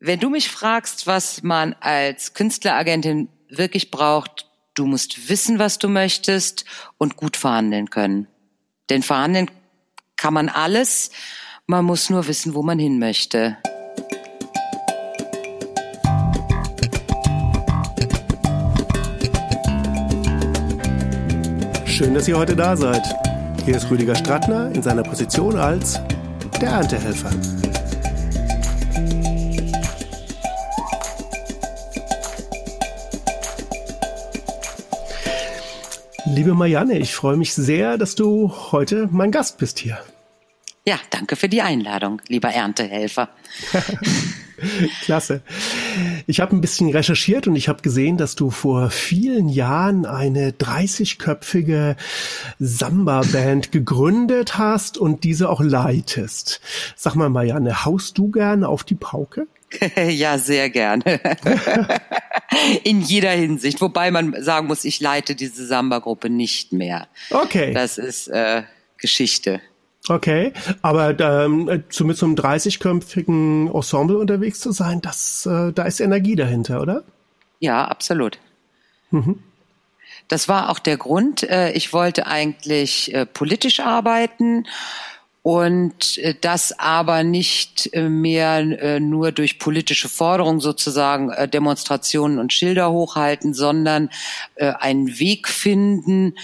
Wenn du mich fragst, was man als Künstleragentin wirklich braucht, du musst wissen, was du möchtest und gut verhandeln können. Denn verhandeln kann man alles, man muss nur wissen, wo man hin möchte. Schön, dass ihr heute da seid. Hier ist Rüdiger Strattner in seiner Position als der Erntehelfer. Liebe Marianne, ich freue mich sehr, dass du heute mein Gast bist hier. Ja, danke für die Einladung, lieber Erntehelfer. Klasse. Ich habe ein bisschen recherchiert und ich habe gesehen, dass du vor vielen Jahren eine 30-köpfige Samba-Band gegründet hast und diese auch leitest. Sag mal, Marianne, haust du gerne auf die Pauke? ja, sehr gerne. In jeder Hinsicht. Wobei man sagen muss, ich leite diese Samba-Gruppe nicht mehr. Okay. Das ist äh, Geschichte. Okay, aber ähm, zu mit so einem 30-köpfigen Ensemble unterwegs zu sein, das, äh, da ist Energie dahinter, oder? Ja, absolut. Mhm. Das war auch der Grund. Äh, ich wollte eigentlich äh, politisch arbeiten und äh, das aber nicht äh, mehr äh, nur durch politische Forderungen sozusagen Demonstrationen und Schilder hochhalten, sondern einen Weg finden,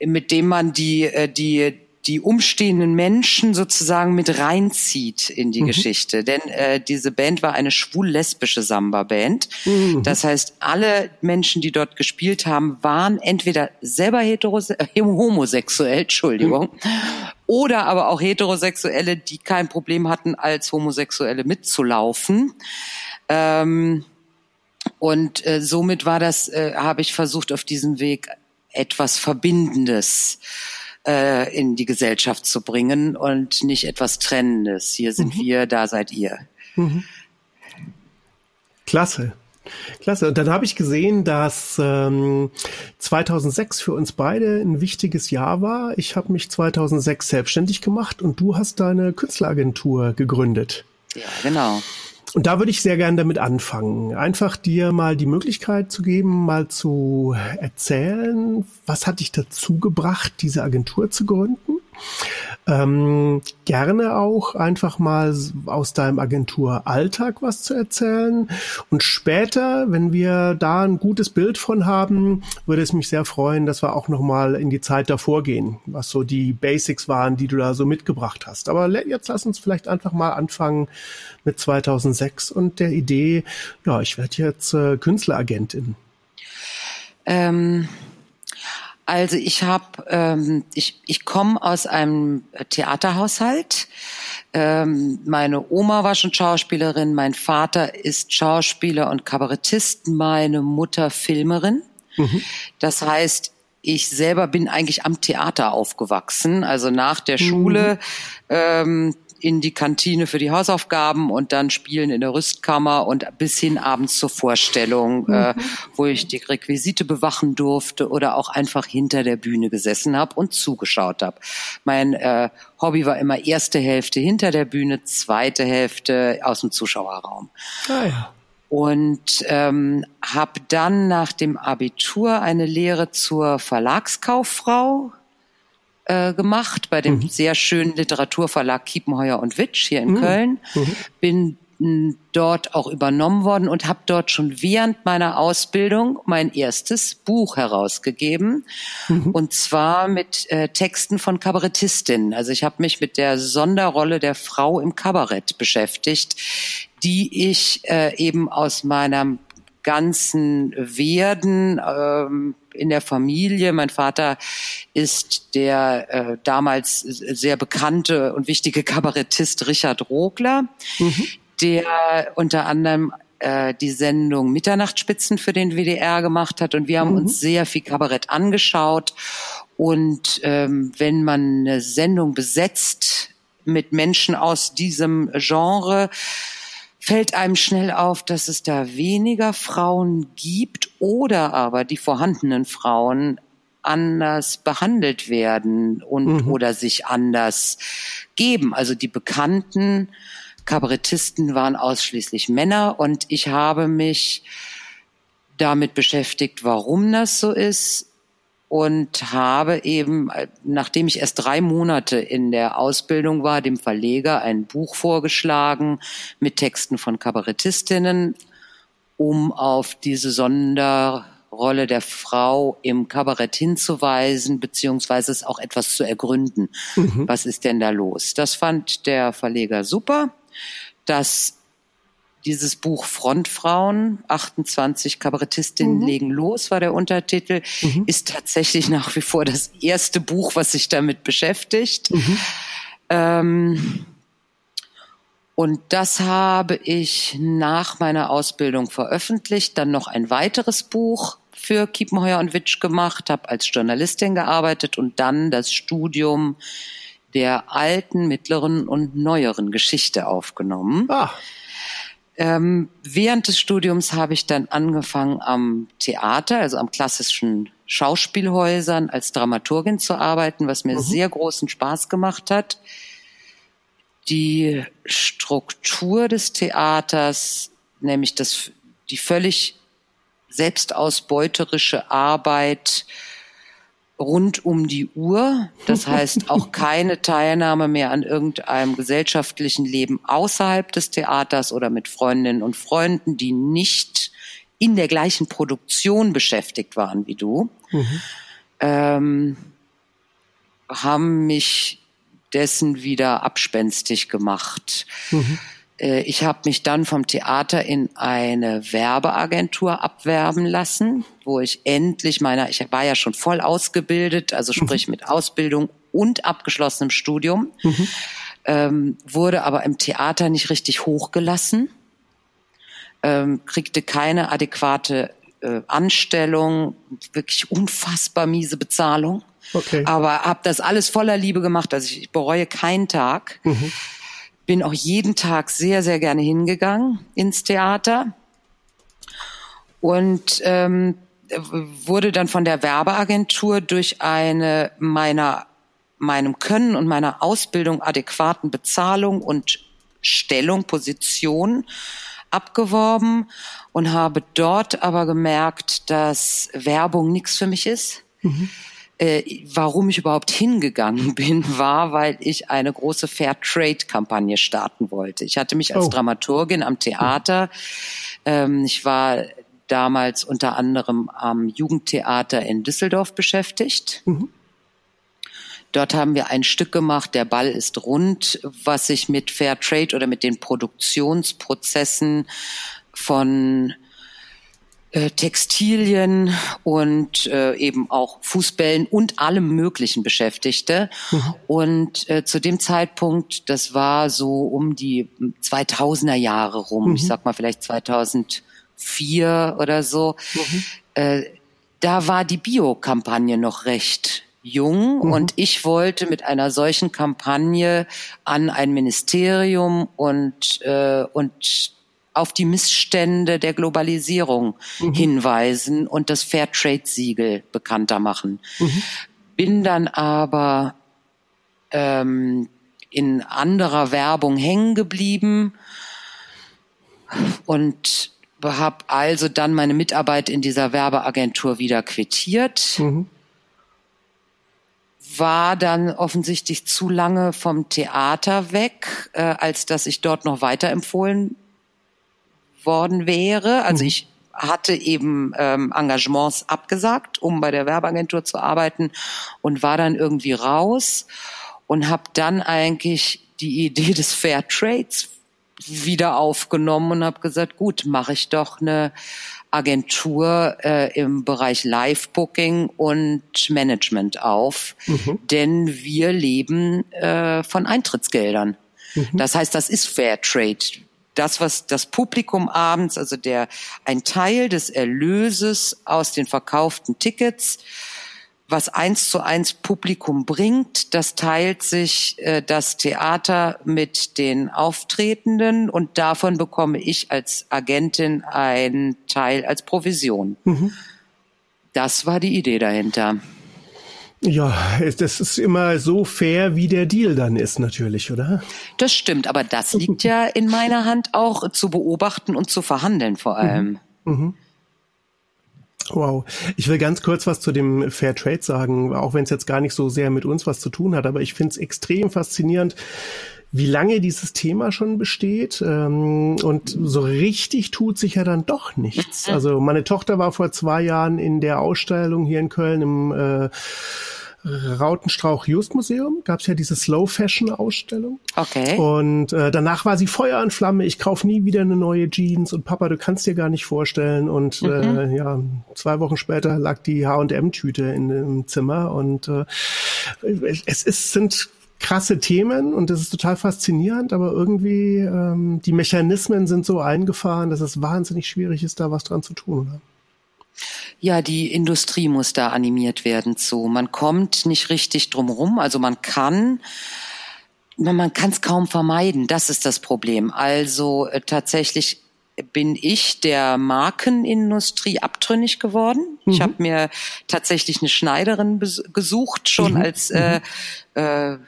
mit dem man die, die, die umstehenden Menschen sozusagen mit reinzieht in die mhm. Geschichte. Denn äh, diese Band war eine schwul-lesbische Samba-Band. Mhm. Das heißt, alle Menschen, die dort gespielt haben, waren entweder selber äh, homosexuell, Entschuldigung, mhm. oder aber auch Heterosexuelle, die kein Problem hatten, als Homosexuelle mitzulaufen. Ähm, und äh, somit war das, äh, habe ich versucht, auf diesem Weg etwas Verbindendes äh, in die Gesellschaft zu bringen und nicht etwas Trennendes. Hier sind mhm. wir, da seid ihr. Mhm. Klasse. Klasse. Und dann habe ich gesehen, dass ähm, 2006 für uns beide ein wichtiges Jahr war. Ich habe mich 2006 selbstständig gemacht und du hast deine Künstleragentur gegründet. Ja, genau. Und da würde ich sehr gerne damit anfangen. Einfach dir mal die Möglichkeit zu geben, mal zu erzählen, was hat dich dazu gebracht, diese Agentur zu gründen? Ähm, gerne auch einfach mal aus deinem Agenturalltag was zu erzählen. Und später, wenn wir da ein gutes Bild von haben, würde es mich sehr freuen, dass wir auch nochmal in die Zeit davor gehen, was so die Basics waren, die du da so mitgebracht hast. Aber jetzt lass uns vielleicht einfach mal anfangen mit 2006 und der Idee, ja, ich werde jetzt äh, Künstleragentin. Ähm also ich habe, ähm, ich, ich komme aus einem Theaterhaushalt. Ähm, meine Oma war schon Schauspielerin, mein Vater ist Schauspieler und Kabarettist, meine Mutter Filmerin. Mhm. Das heißt, ich selber bin eigentlich am Theater aufgewachsen. Also nach der mhm. Schule ähm, in die Kantine für die Hausaufgaben und dann spielen in der Rüstkammer und bis hin abends zur Vorstellung, mhm. äh, wo ich die Requisite bewachen durfte oder auch einfach hinter der Bühne gesessen habe und zugeschaut habe. Mein äh, Hobby war immer erste Hälfte hinter der Bühne, zweite Hälfte aus dem Zuschauerraum. Ah, ja. Und ähm, habe dann nach dem Abitur eine Lehre zur Verlagskauffrau äh, gemacht bei dem mhm. sehr schönen Literaturverlag Kiepenheuer und Witsch hier in mhm. Köln. Mhm. Bin dort auch übernommen worden und habe dort schon während meiner Ausbildung mein erstes Buch herausgegeben mhm. und zwar mit äh, Texten von Kabarettistinnen. Also ich habe mich mit der Sonderrolle der Frau im Kabarett beschäftigt, die ich äh, eben aus meinem ganzen Werden ähm, in der Familie. Mein Vater ist der äh, damals sehr bekannte und wichtige Kabarettist Richard Rogler, mhm. der unter anderem äh, die Sendung Mitternachtsspitzen für den WDR gemacht hat und wir haben mhm. uns sehr viel Kabarett angeschaut und ähm, wenn man eine Sendung besetzt mit Menschen aus diesem Genre, fällt einem schnell auf, dass es da weniger Frauen gibt oder aber die vorhandenen Frauen anders behandelt werden und mhm. oder sich anders geben. Also die Bekannten Kabarettisten waren ausschließlich Männer und ich habe mich damit beschäftigt, warum das so ist und habe eben, nachdem ich erst drei Monate in der Ausbildung war, dem Verleger ein Buch vorgeschlagen mit Texten von Kabarettistinnen, um auf diese Sonderrolle der Frau im Kabarett hinzuweisen, beziehungsweise es auch etwas zu ergründen. Mhm. Was ist denn da los? Das fand der Verleger super. Das dieses Buch Frontfrauen, 28 Kabarettistinnen mhm. legen los, war der Untertitel, mhm. ist tatsächlich nach wie vor das erste Buch, was sich damit beschäftigt. Mhm. Ähm, und das habe ich nach meiner Ausbildung veröffentlicht, dann noch ein weiteres Buch für Kiepenheuer und Witsch gemacht, habe als Journalistin gearbeitet und dann das Studium der alten, mittleren und neueren Geschichte aufgenommen. Ah. Ähm, während des Studiums habe ich dann angefangen am Theater, also am klassischen Schauspielhäusern als Dramaturgin zu arbeiten, was mir mhm. sehr großen Spaß gemacht hat. Die Struktur des Theaters, nämlich das, die völlig selbstausbeuterische Arbeit, rund um die Uhr. Das heißt auch keine Teilnahme mehr an irgendeinem gesellschaftlichen Leben außerhalb des Theaters oder mit Freundinnen und Freunden, die nicht in der gleichen Produktion beschäftigt waren wie du, mhm. ähm, haben mich dessen wieder abspenstig gemacht. Mhm. Äh, ich habe mich dann vom Theater in eine Werbeagentur abwerben lassen, wo ich endlich meiner, ich war ja schon voll ausgebildet, also mhm. sprich mit Ausbildung und abgeschlossenem Studium, mhm. ähm, wurde aber im Theater nicht richtig hochgelassen, ähm, kriegte keine adäquate äh, Anstellung, wirklich unfassbar miese Bezahlung. Okay. Aber habe das alles voller Liebe gemacht, also ich bereue keinen Tag. Mhm bin auch jeden Tag sehr, sehr gerne hingegangen ins Theater und ähm, wurde dann von der Werbeagentur durch eine meiner meinem Können und meiner Ausbildung adäquaten Bezahlung und Stellung, Position abgeworben und habe dort aber gemerkt, dass Werbung nichts für mich ist. Mhm äh, warum ich überhaupt hingegangen bin, war, weil ich eine große Fair Trade Kampagne starten wollte. Ich hatte mich als oh. Dramaturgin am Theater, ähm, ich war damals unter anderem am Jugendtheater in Düsseldorf beschäftigt. Mhm. Dort haben wir ein Stück gemacht, der Ball ist rund, was sich mit Fair Trade oder mit den Produktionsprozessen von äh, Textilien und äh, eben auch Fußbällen und allem Möglichen beschäftigte. Mhm. Und äh, zu dem Zeitpunkt, das war so um die 2000er Jahre rum, mhm. ich sag mal vielleicht 2004 oder so, mhm. äh, da war die Bio-Kampagne noch recht jung mhm. und ich wollte mit einer solchen Kampagne an ein Ministerium und äh, und auf die Missstände der Globalisierung mhm. hinweisen und das Fairtrade-Siegel bekannter machen. Mhm. Bin dann aber ähm, in anderer Werbung hängen geblieben und habe also dann meine Mitarbeit in dieser Werbeagentur wieder quittiert. Mhm. War dann offensichtlich zu lange vom Theater weg, äh, als dass ich dort noch weiterempfohlen worden wäre. Also mhm. ich hatte eben ähm, Engagements abgesagt, um bei der Werbeagentur zu arbeiten und war dann irgendwie raus und habe dann eigentlich die Idee des Fair Trades wieder aufgenommen und habe gesagt, gut, mache ich doch eine Agentur äh, im Bereich Live-Booking und Management auf, mhm. denn wir leben äh, von Eintrittsgeldern. Mhm. Das heißt, das ist Fair Trade das, was das Publikum abends, also der, ein Teil des Erlöses aus den verkauften Tickets, was eins zu eins Publikum bringt, das teilt sich äh, das Theater mit den Auftretenden und davon bekomme ich als Agentin einen Teil als Provision. Mhm. Das war die Idee dahinter. Ja, das ist immer so fair, wie der Deal dann ist, natürlich, oder? Das stimmt, aber das liegt ja in meiner Hand auch zu beobachten und zu verhandeln vor allem. Mhm. Mhm. Wow. Ich will ganz kurz was zu dem Fair Trade sagen, auch wenn es jetzt gar nicht so sehr mit uns was zu tun hat, aber ich finde es extrem faszinierend, wie lange dieses Thema schon besteht. Ähm, und so richtig tut sich ja dann doch nichts. Also meine Tochter war vor zwei Jahren in der Ausstellung hier in Köln im äh, Rautenstrauch Just Museum gab es ja diese Slow Fashion Ausstellung. Okay. Und äh, danach war sie Feuer und Flamme. Ich kauf nie wieder eine neue Jeans und Papa, du kannst dir gar nicht vorstellen. Und mhm. äh, ja, zwei Wochen später lag die H&M Tüte in dem Zimmer und äh, es ist sind krasse Themen und das ist total faszinierend, aber irgendwie ähm, die Mechanismen sind so eingefahren, dass es wahnsinnig schwierig ist, da was dran zu tun. Oder? Ja, die Industrie muss da animiert werden zu. Man kommt nicht richtig drumherum. Also man kann, man kann es kaum vermeiden. Das ist das Problem. Also äh, tatsächlich bin ich der Markenindustrie abtrünnig geworden. Mhm. Ich habe mir tatsächlich eine Schneiderin gesucht, schon mhm. als äh, äh,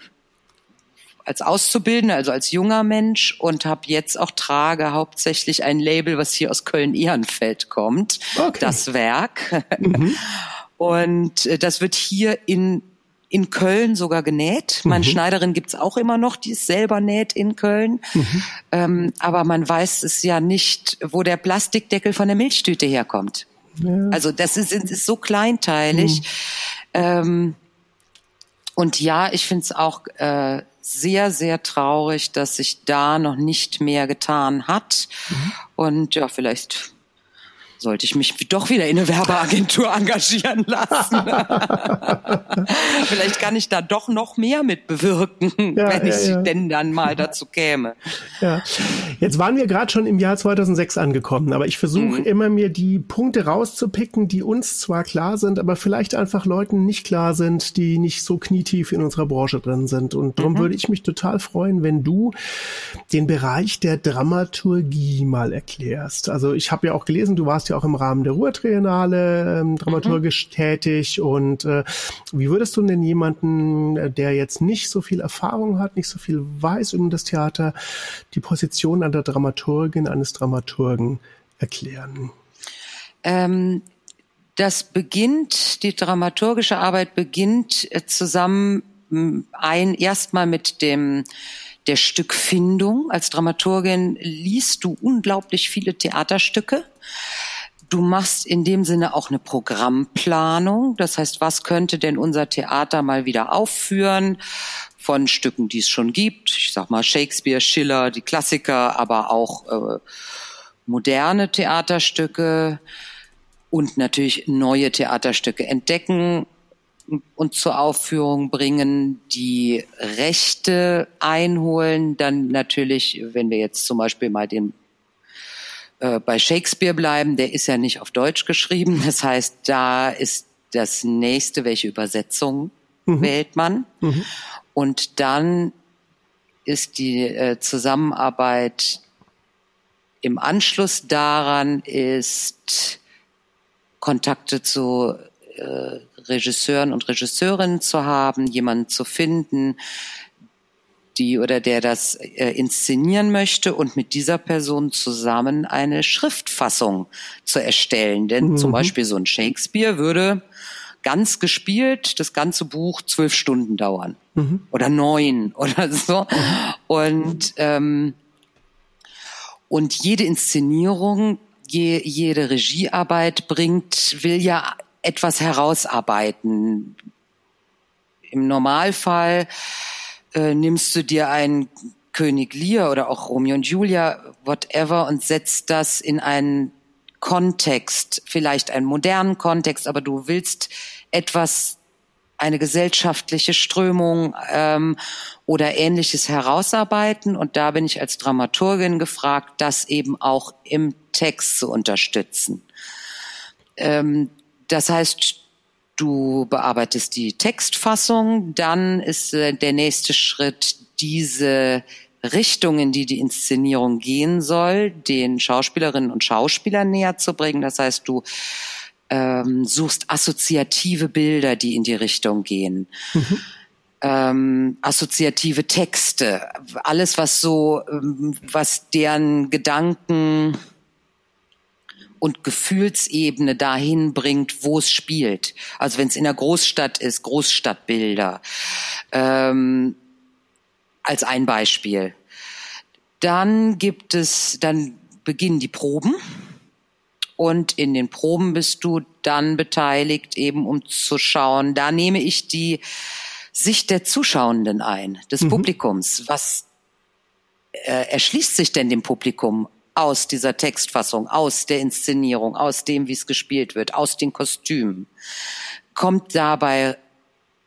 als Auszubildender, also als junger Mensch und habe jetzt auch trage hauptsächlich ein Label, was hier aus Köln-Ehrenfeld kommt, okay. das Werk. Mhm. Und äh, das wird hier in in Köln sogar genäht. Meine mhm. Schneiderin gibt's auch immer noch, die ist selber näht in Köln. Mhm. Ähm, aber man weiß es ja nicht, wo der Plastikdeckel von der Milchtüte herkommt. Ja. Also das ist, ist so kleinteilig. Mhm. Ähm, und ja, ich finde es auch äh, sehr, sehr traurig, dass sich da noch nicht mehr getan hat. Mhm. Und ja, vielleicht sollte ich mich doch wieder in eine Werbeagentur engagieren lassen. Vielleicht kann ich da doch noch mehr mit bewirken, ja, wenn ja, ich ja. denn dann mal dazu käme. Ja. Jetzt waren wir gerade schon im Jahr 2006 angekommen, aber ich versuche mhm. immer mir die Punkte rauszupicken, die uns zwar klar sind, aber vielleicht einfach Leuten nicht klar sind, die nicht so knietief in unserer Branche drin sind. Und darum mhm. würde ich mich total freuen, wenn du den Bereich der Dramaturgie mal erklärst. Also ich habe ja auch gelesen, du warst ja auch im Rahmen der Ruhrtriennale ähm, dramaturgisch mhm. tätig. Und äh, wie würdest du denn jemanden, äh, der jetzt nicht so viel Erfahrung hat, nicht so viel weiß über das Theater, die Position der Dramaturgin eines Dramaturgen erklären? Ähm, das beginnt, die dramaturgische Arbeit beginnt äh, zusammen ein erstmal mit dem der Stückfindung. Als Dramaturgin liest du unglaublich viele Theaterstücke. Du machst in dem Sinne auch eine Programmplanung. Das heißt, was könnte denn unser Theater mal wieder aufführen? Von Stücken, die es schon gibt. Ich sag mal Shakespeare, Schiller, die Klassiker, aber auch äh, moderne Theaterstücke und natürlich neue Theaterstücke entdecken und zur Aufführung bringen, die Rechte einholen, dann natürlich, wenn wir jetzt zum Beispiel mal den äh, bei Shakespeare bleiben, der ist ja nicht auf Deutsch geschrieben. Das heißt, da ist das nächste, welche Übersetzung mhm. wählt man. Mhm. Und dann ist die äh, Zusammenarbeit im Anschluss daran ist Kontakte zu äh, Regisseuren und Regisseurinnen zu haben, jemanden zu finden, die oder der das äh, inszenieren möchte und mit dieser Person zusammen eine Schriftfassung zu erstellen. Denn mhm. zum Beispiel so ein Shakespeare würde ganz gespielt das ganze Buch zwölf Stunden dauern mhm. oder neun oder so. Und ähm, und jede Inszenierung, je, jede Regiearbeit bringt, will ja etwas herausarbeiten. Im Normalfall äh, nimmst du dir einen König Lear oder auch Romeo und Julia, whatever, und setzt das in einen Kontext, vielleicht einen modernen Kontext, aber du willst etwas, eine gesellschaftliche Strömung ähm, oder ähnliches herausarbeiten. Und da bin ich als Dramaturgin gefragt, das eben auch im Text zu unterstützen. Ähm, das heißt, Du bearbeitest die Textfassung, dann ist äh, der nächste Schritt diese Richtung, in die die Inszenierung gehen soll, den Schauspielerinnen und Schauspielern näher zu bringen. Das heißt, du ähm, suchst assoziative Bilder, die in die Richtung gehen. Mhm. Ähm, assoziative Texte, alles was so, ähm, was deren Gedanken und Gefühlsebene dahin bringt, wo es spielt. Also wenn es in der Großstadt ist, Großstadtbilder. Ähm, als ein Beispiel. Dann gibt es, dann beginnen die Proben. Und in den Proben bist du dann beteiligt, eben um zu schauen. Da nehme ich die Sicht der Zuschauenden ein, des mhm. Publikums. Was äh, erschließt sich denn dem Publikum aus dieser Textfassung, aus der Inszenierung, aus dem, wie es gespielt wird, aus den Kostümen. Kommt dabei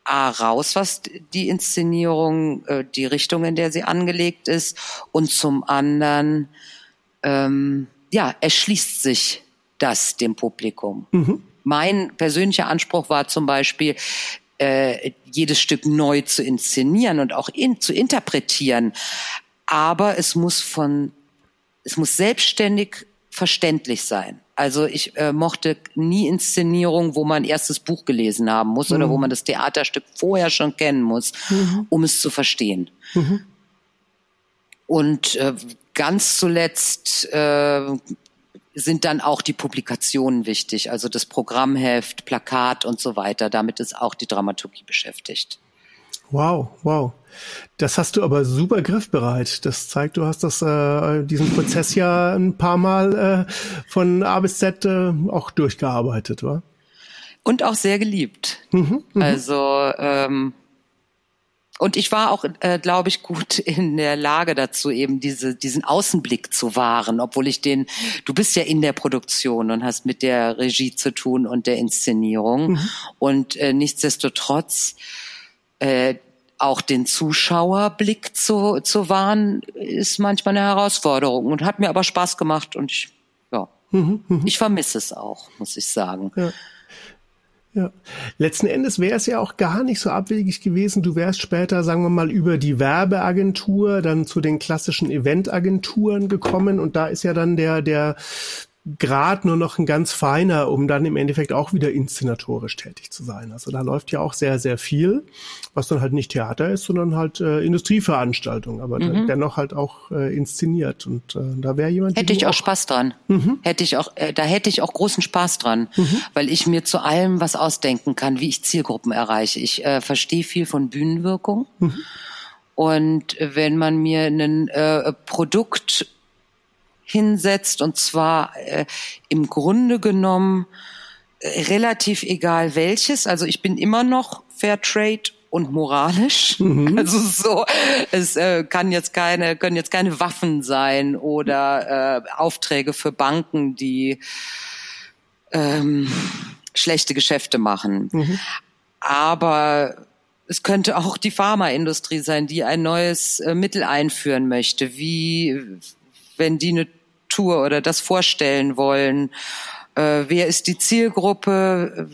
A raus, was die Inszenierung, äh, die Richtung, in der sie angelegt ist, und zum anderen, ähm, ja, erschließt sich das dem Publikum. Mhm. Mein persönlicher Anspruch war zum Beispiel, äh, jedes Stück neu zu inszenieren und auch in, zu interpretieren. Aber es muss von es muss selbstständig verständlich sein. Also ich äh, mochte nie Inszenierungen, wo man erst das Buch gelesen haben muss mhm. oder wo mhm. man das Theaterstück vorher schon kennen muss, mhm. um es zu verstehen. Mhm. Und äh, ganz zuletzt äh, sind dann auch die Publikationen wichtig, also das Programmheft, Plakat und so weiter. Damit ist auch die Dramaturgie beschäftigt. Wow, wow. Das hast du aber super griffbereit. Das zeigt, du hast das, äh, diesen Prozess ja ein paar Mal äh, von A bis Z äh, auch durchgearbeitet, wa? Und auch sehr geliebt. Mhm, mh. Also ähm, und ich war auch, äh, glaube ich, gut in der Lage dazu, eben diese, diesen Außenblick zu wahren, obwohl ich den, du bist ja in der Produktion und hast mit der Regie zu tun und der Inszenierung. Mhm. Und äh, nichtsdestotrotz äh, auch den Zuschauerblick zu, zu wahren, ist manchmal eine Herausforderung und hat mir aber Spaß gemacht und ich, ja, mhm, mh. ich vermisse es auch, muss ich sagen. Ja. Ja. Letzten Endes wäre es ja auch gar nicht so abwegig gewesen. Du wärst später, sagen wir mal, über die Werbeagentur dann zu den klassischen Eventagenturen gekommen und da ist ja dann der, der Grad nur noch ein ganz feiner, um dann im Endeffekt auch wieder inszenatorisch tätig zu sein. Also da läuft ja auch sehr, sehr viel, was dann halt nicht Theater ist, sondern halt äh, Industrieveranstaltung, aber mhm. dennoch halt auch äh, inszeniert. Und äh, da wäre jemand. Hätte ich auch, auch Spaß dran. Mhm. Hätte ich auch, äh, da hätte ich auch großen Spaß dran, mhm. weil ich mir zu allem was ausdenken kann, wie ich Zielgruppen erreiche. Ich äh, verstehe viel von Bühnenwirkung. Mhm. Und wenn man mir ein äh, Produkt hinsetzt und zwar äh, im Grunde genommen äh, relativ egal welches. Also ich bin immer noch Fairtrade und moralisch. Mhm. Also so, es äh, kann jetzt keine, können jetzt keine Waffen sein oder äh, Aufträge für Banken, die ähm, schlechte Geschäfte machen. Mhm. Aber es könnte auch die Pharmaindustrie sein, die ein neues äh, Mittel einführen möchte, wie wenn die eine Tour oder das vorstellen wollen. Äh, wer ist die Zielgruppe?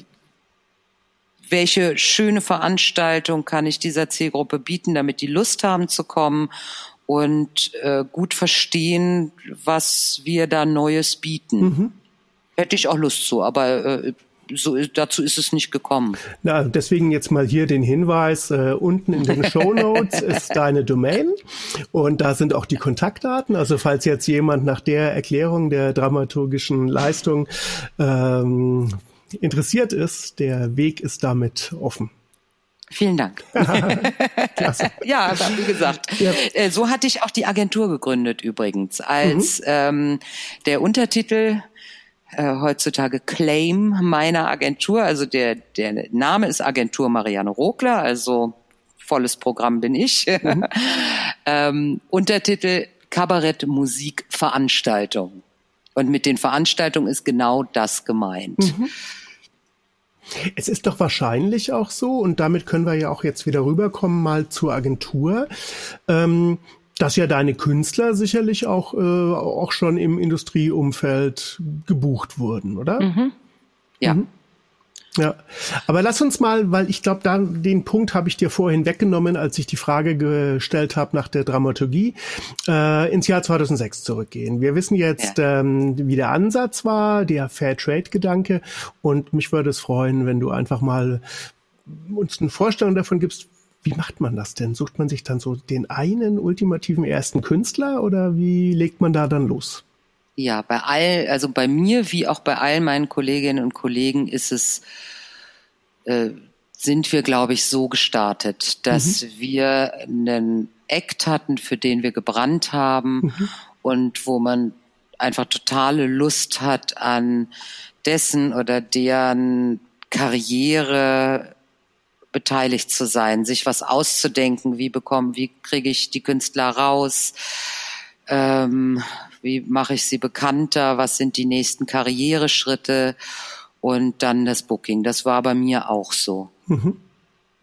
Welche schöne Veranstaltung kann ich dieser Zielgruppe bieten, damit die Lust haben zu kommen und äh, gut verstehen, was wir da Neues bieten? Mhm. Hätte ich auch Lust zu, aber äh, so dazu ist es nicht gekommen. Na, deswegen jetzt mal hier den Hinweis, äh, unten in den Show Notes ist deine Domain und da sind auch die Kontaktdaten. Also falls jetzt jemand nach der Erklärung der dramaturgischen Leistung ähm, interessiert ist, der Weg ist damit offen. Vielen Dank. Ja, wie gesagt. Ja. Äh, so hatte ich auch die Agentur gegründet übrigens, als mhm. ähm, der Untertitel äh, heutzutage Claim meiner Agentur. Also der, der Name ist Agentur Marianne Rogler, also volles Programm bin ich. Mhm. ähm, Untertitel Kabarett Musik Veranstaltung. Und mit den Veranstaltungen ist genau das gemeint. Mhm. Es ist doch wahrscheinlich auch so, und damit können wir ja auch jetzt wieder rüberkommen mal zur Agentur. Ähm, dass ja deine Künstler sicherlich auch, äh, auch schon im Industrieumfeld gebucht wurden, oder? Mhm. Ja. Mhm. Ja, aber lass uns mal, weil ich glaube, da den Punkt habe ich dir vorhin weggenommen, als ich die Frage gestellt habe nach der Dramaturgie, äh, ins Jahr 2006 zurückgehen. Wir wissen jetzt, ja. ähm, wie der Ansatz war, der Fair Trade Gedanke, und mich würde es freuen, wenn du einfach mal uns eine Vorstellung davon gibst, wie macht man das denn? Sucht man sich dann so den einen ultimativen ersten Künstler oder wie legt man da dann los? Ja, bei all, also bei mir wie auch bei all meinen Kolleginnen und Kollegen ist es, äh, sind wir, glaube ich, so gestartet, dass mhm. wir einen Act hatten, für den wir gebrannt haben mhm. und wo man einfach totale Lust hat an dessen oder deren Karriere beteiligt zu sein, sich was auszudenken, wie bekommen, wie kriege ich die Künstler raus, ähm, wie mache ich sie bekannter, was sind die nächsten Karriereschritte und dann das Booking. Das war bei mir auch so. Mhm.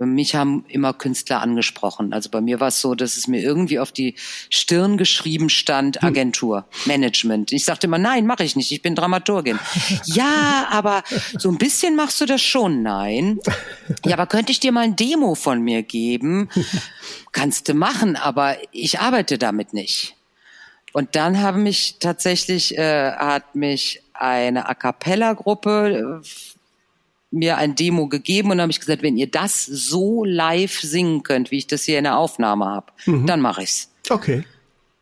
Mich haben immer Künstler angesprochen. Also bei mir war es so, dass es mir irgendwie auf die Stirn geschrieben stand, hm. Agentur, Management. Ich sagte immer, nein, mache ich nicht, ich bin Dramaturgin. ja, aber so ein bisschen machst du das schon, nein. Ja, aber könnte ich dir mal ein Demo von mir geben? Kannst du machen, aber ich arbeite damit nicht. Und dann haben mich tatsächlich, äh, hat mich eine A Cappella-Gruppe äh, mir ein Demo gegeben und habe ich gesagt, wenn ihr das so live singen könnt, wie ich das hier in der Aufnahme habe, mhm. dann mache ich's. Okay.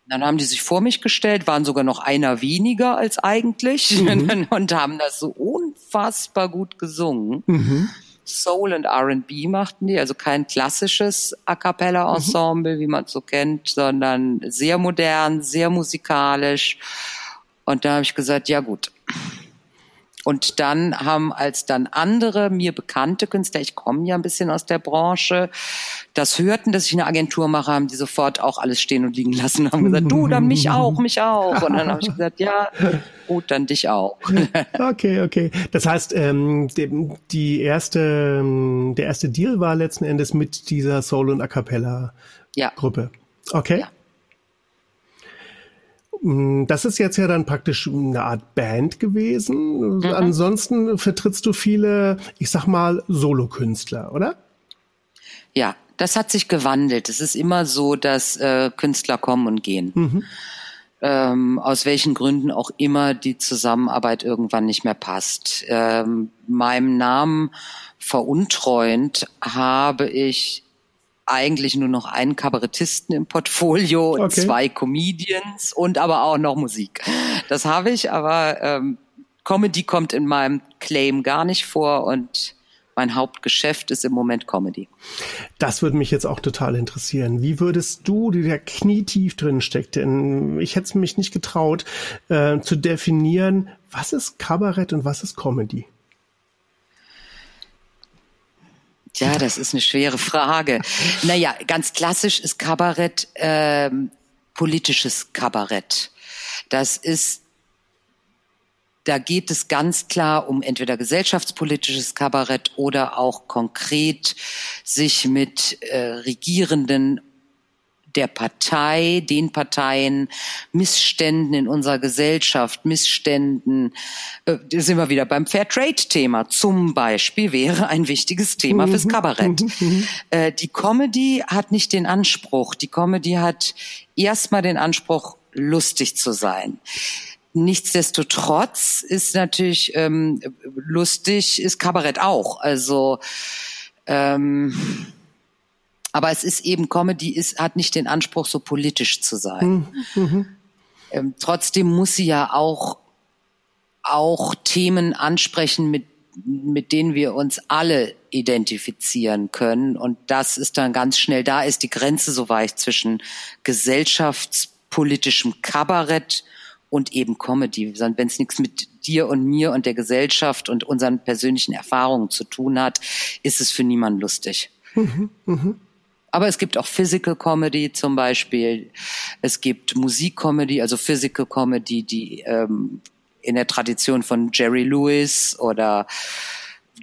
Dann haben die sich vor mich gestellt, waren sogar noch einer weniger als eigentlich mhm. und haben das so unfassbar gut gesungen. Mhm. Soul und R&B machten die, also kein klassisches A cappella Ensemble, mhm. wie man es so kennt, sondern sehr modern, sehr musikalisch. Und da habe ich gesagt, ja gut, und dann haben als dann andere mir bekannte Künstler, ich komme ja ein bisschen aus der Branche, das hörten, dass ich eine Agentur mache, haben die sofort auch alles stehen und liegen lassen und haben gesagt, du, dann mich auch, mich auch. Und dann habe ich gesagt, ja, gut, dann dich auch. Okay, okay. Das heißt, ähm, die erste, der erste Deal war letzten Endes mit dieser Soul- und A Cappella-Gruppe. Ja. Okay. Ja. Mm, das ist jetzt ja dann praktisch eine Art Band gewesen. Mhm. Ansonsten vertrittst du viele, ich sag mal, Solokünstler, oder? Ja, das hat sich gewandelt. Es ist immer so, dass äh, Künstler kommen und gehen. Mhm. Ähm, aus welchen Gründen auch immer die Zusammenarbeit irgendwann nicht mehr passt. Ähm, meinem Namen veruntreuend habe ich eigentlich nur noch einen Kabarettisten im Portfolio und okay. zwei Comedians und aber auch noch Musik. Das habe ich, aber ähm, Comedy kommt in meinem Claim gar nicht vor und mein Hauptgeschäft ist im Moment Comedy. Das würde mich jetzt auch total interessieren. Wie würdest du, die da knietief drin steckt, denn ich hätte es mich nicht getraut, äh, zu definieren, was ist Kabarett und was ist Comedy? Tja, das ist eine schwere Frage. Naja, ganz klassisch ist Kabarett ähm, politisches Kabarett. Das ist da geht es ganz klar um entweder gesellschaftspolitisches Kabarett oder auch konkret sich mit äh, Regierenden der Partei, den Parteien, Missständen in unserer Gesellschaft, Missständen, äh, sind wir wieder beim Fairtrade-Thema zum Beispiel, wäre ein wichtiges Thema fürs mhm. Kabarett. Mhm. Mhm. Äh, die Comedy hat nicht den Anspruch, die Comedy hat erstmal den Anspruch, lustig zu sein. Nichtsdestotrotz ist natürlich ähm, lustig, ist Kabarett auch. Also ähm, aber es ist eben Comedy, ist, hat nicht den Anspruch, so politisch zu sein. Mhm. mhm. Ähm, trotzdem muss sie ja auch, auch Themen ansprechen, mit, mit denen wir uns alle identifizieren können. Und das ist dann ganz schnell, da ist die Grenze so weich zwischen gesellschaftspolitischem Kabarett und eben Comedy. Wenn es nichts mit dir und mir und der Gesellschaft und unseren persönlichen Erfahrungen zu tun hat, ist es für niemanden lustig. Mhm, mh. Aber es gibt auch Physical Comedy zum Beispiel. Es gibt Musikcomedy, also Physical Comedy, die ähm, in der Tradition von Jerry Lewis oder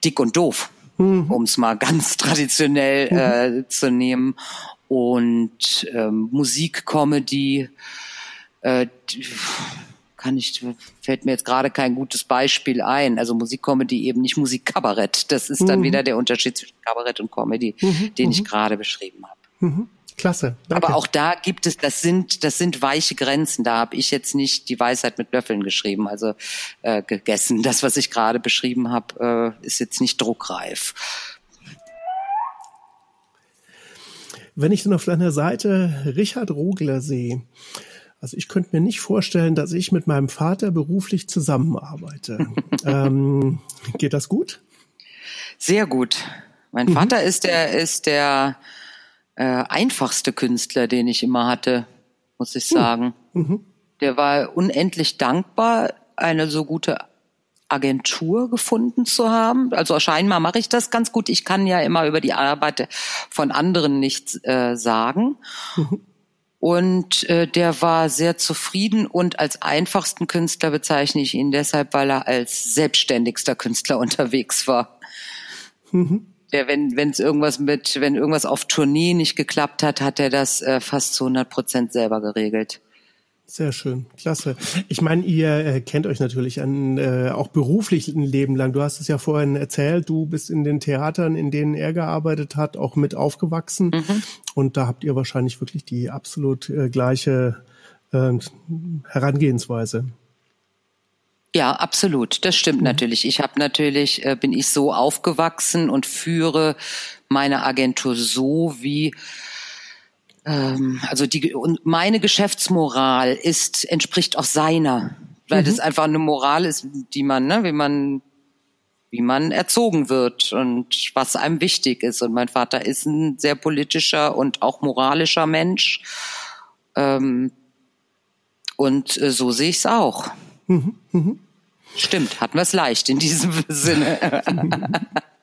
Dick und Doof, mhm. um es mal ganz traditionell mhm. äh, zu nehmen. Und ähm, Musikcomedy, äh, kann ich, fällt mir jetzt gerade kein gutes Beispiel ein. Also Musikcomedy eben nicht Musikkabarett. Das ist dann mhm. wieder der Unterschied zwischen Kabarett und Comedy, mhm. den ich mhm. gerade beschrieben habe. Mhm. Klasse. Danke. Aber auch da gibt es, das sind, das sind weiche Grenzen. Da habe ich jetzt nicht die Weisheit mit Löffeln geschrieben, also äh, gegessen. Das, was ich gerade beschrieben habe, äh, ist jetzt nicht druckreif. Wenn ich dann auf deiner Seite Richard Rogler sehe, also ich könnte mir nicht vorstellen, dass ich mit meinem Vater beruflich zusammenarbeite. ähm, geht das gut? Sehr gut. Mein mhm. Vater ist der, ist der äh, einfachste Künstler, den ich immer hatte, muss ich hm. sagen. Mhm. Der war unendlich dankbar, eine so gute Agentur gefunden zu haben. Also scheinbar mache ich das ganz gut. Ich kann ja immer über die Arbeit von anderen nichts äh, sagen. Mhm. Und äh, der war sehr zufrieden und als einfachsten Künstler bezeichne ich ihn deshalb, weil er als selbstständigster Künstler unterwegs war. Mhm der, wenn wenn es irgendwas mit, wenn irgendwas auf Tournee nicht geklappt hat, hat er das äh, fast zu 100 Prozent selber geregelt. Sehr schön, klasse. Ich meine, ihr äh, kennt euch natürlich an, äh, auch beruflich ein Leben lang. Du hast es ja vorhin erzählt, du bist in den Theatern, in denen er gearbeitet hat, auch mit aufgewachsen. Mhm. Und da habt ihr wahrscheinlich wirklich die absolut äh, gleiche äh, Herangehensweise. Ja, absolut. Das stimmt mhm. natürlich. Ich habe natürlich, äh, bin ich so aufgewachsen und führe meine Agentur so, wie ähm, also die und meine Geschäftsmoral ist entspricht auch seiner, weil mhm. das einfach eine Moral ist, die man, ne, wie man wie man erzogen wird und was einem wichtig ist. Und mein Vater ist ein sehr politischer und auch moralischer Mensch. Ähm, und äh, so sehe ich es auch. Mhm, mh. Stimmt, hatten wir es leicht in diesem Sinne.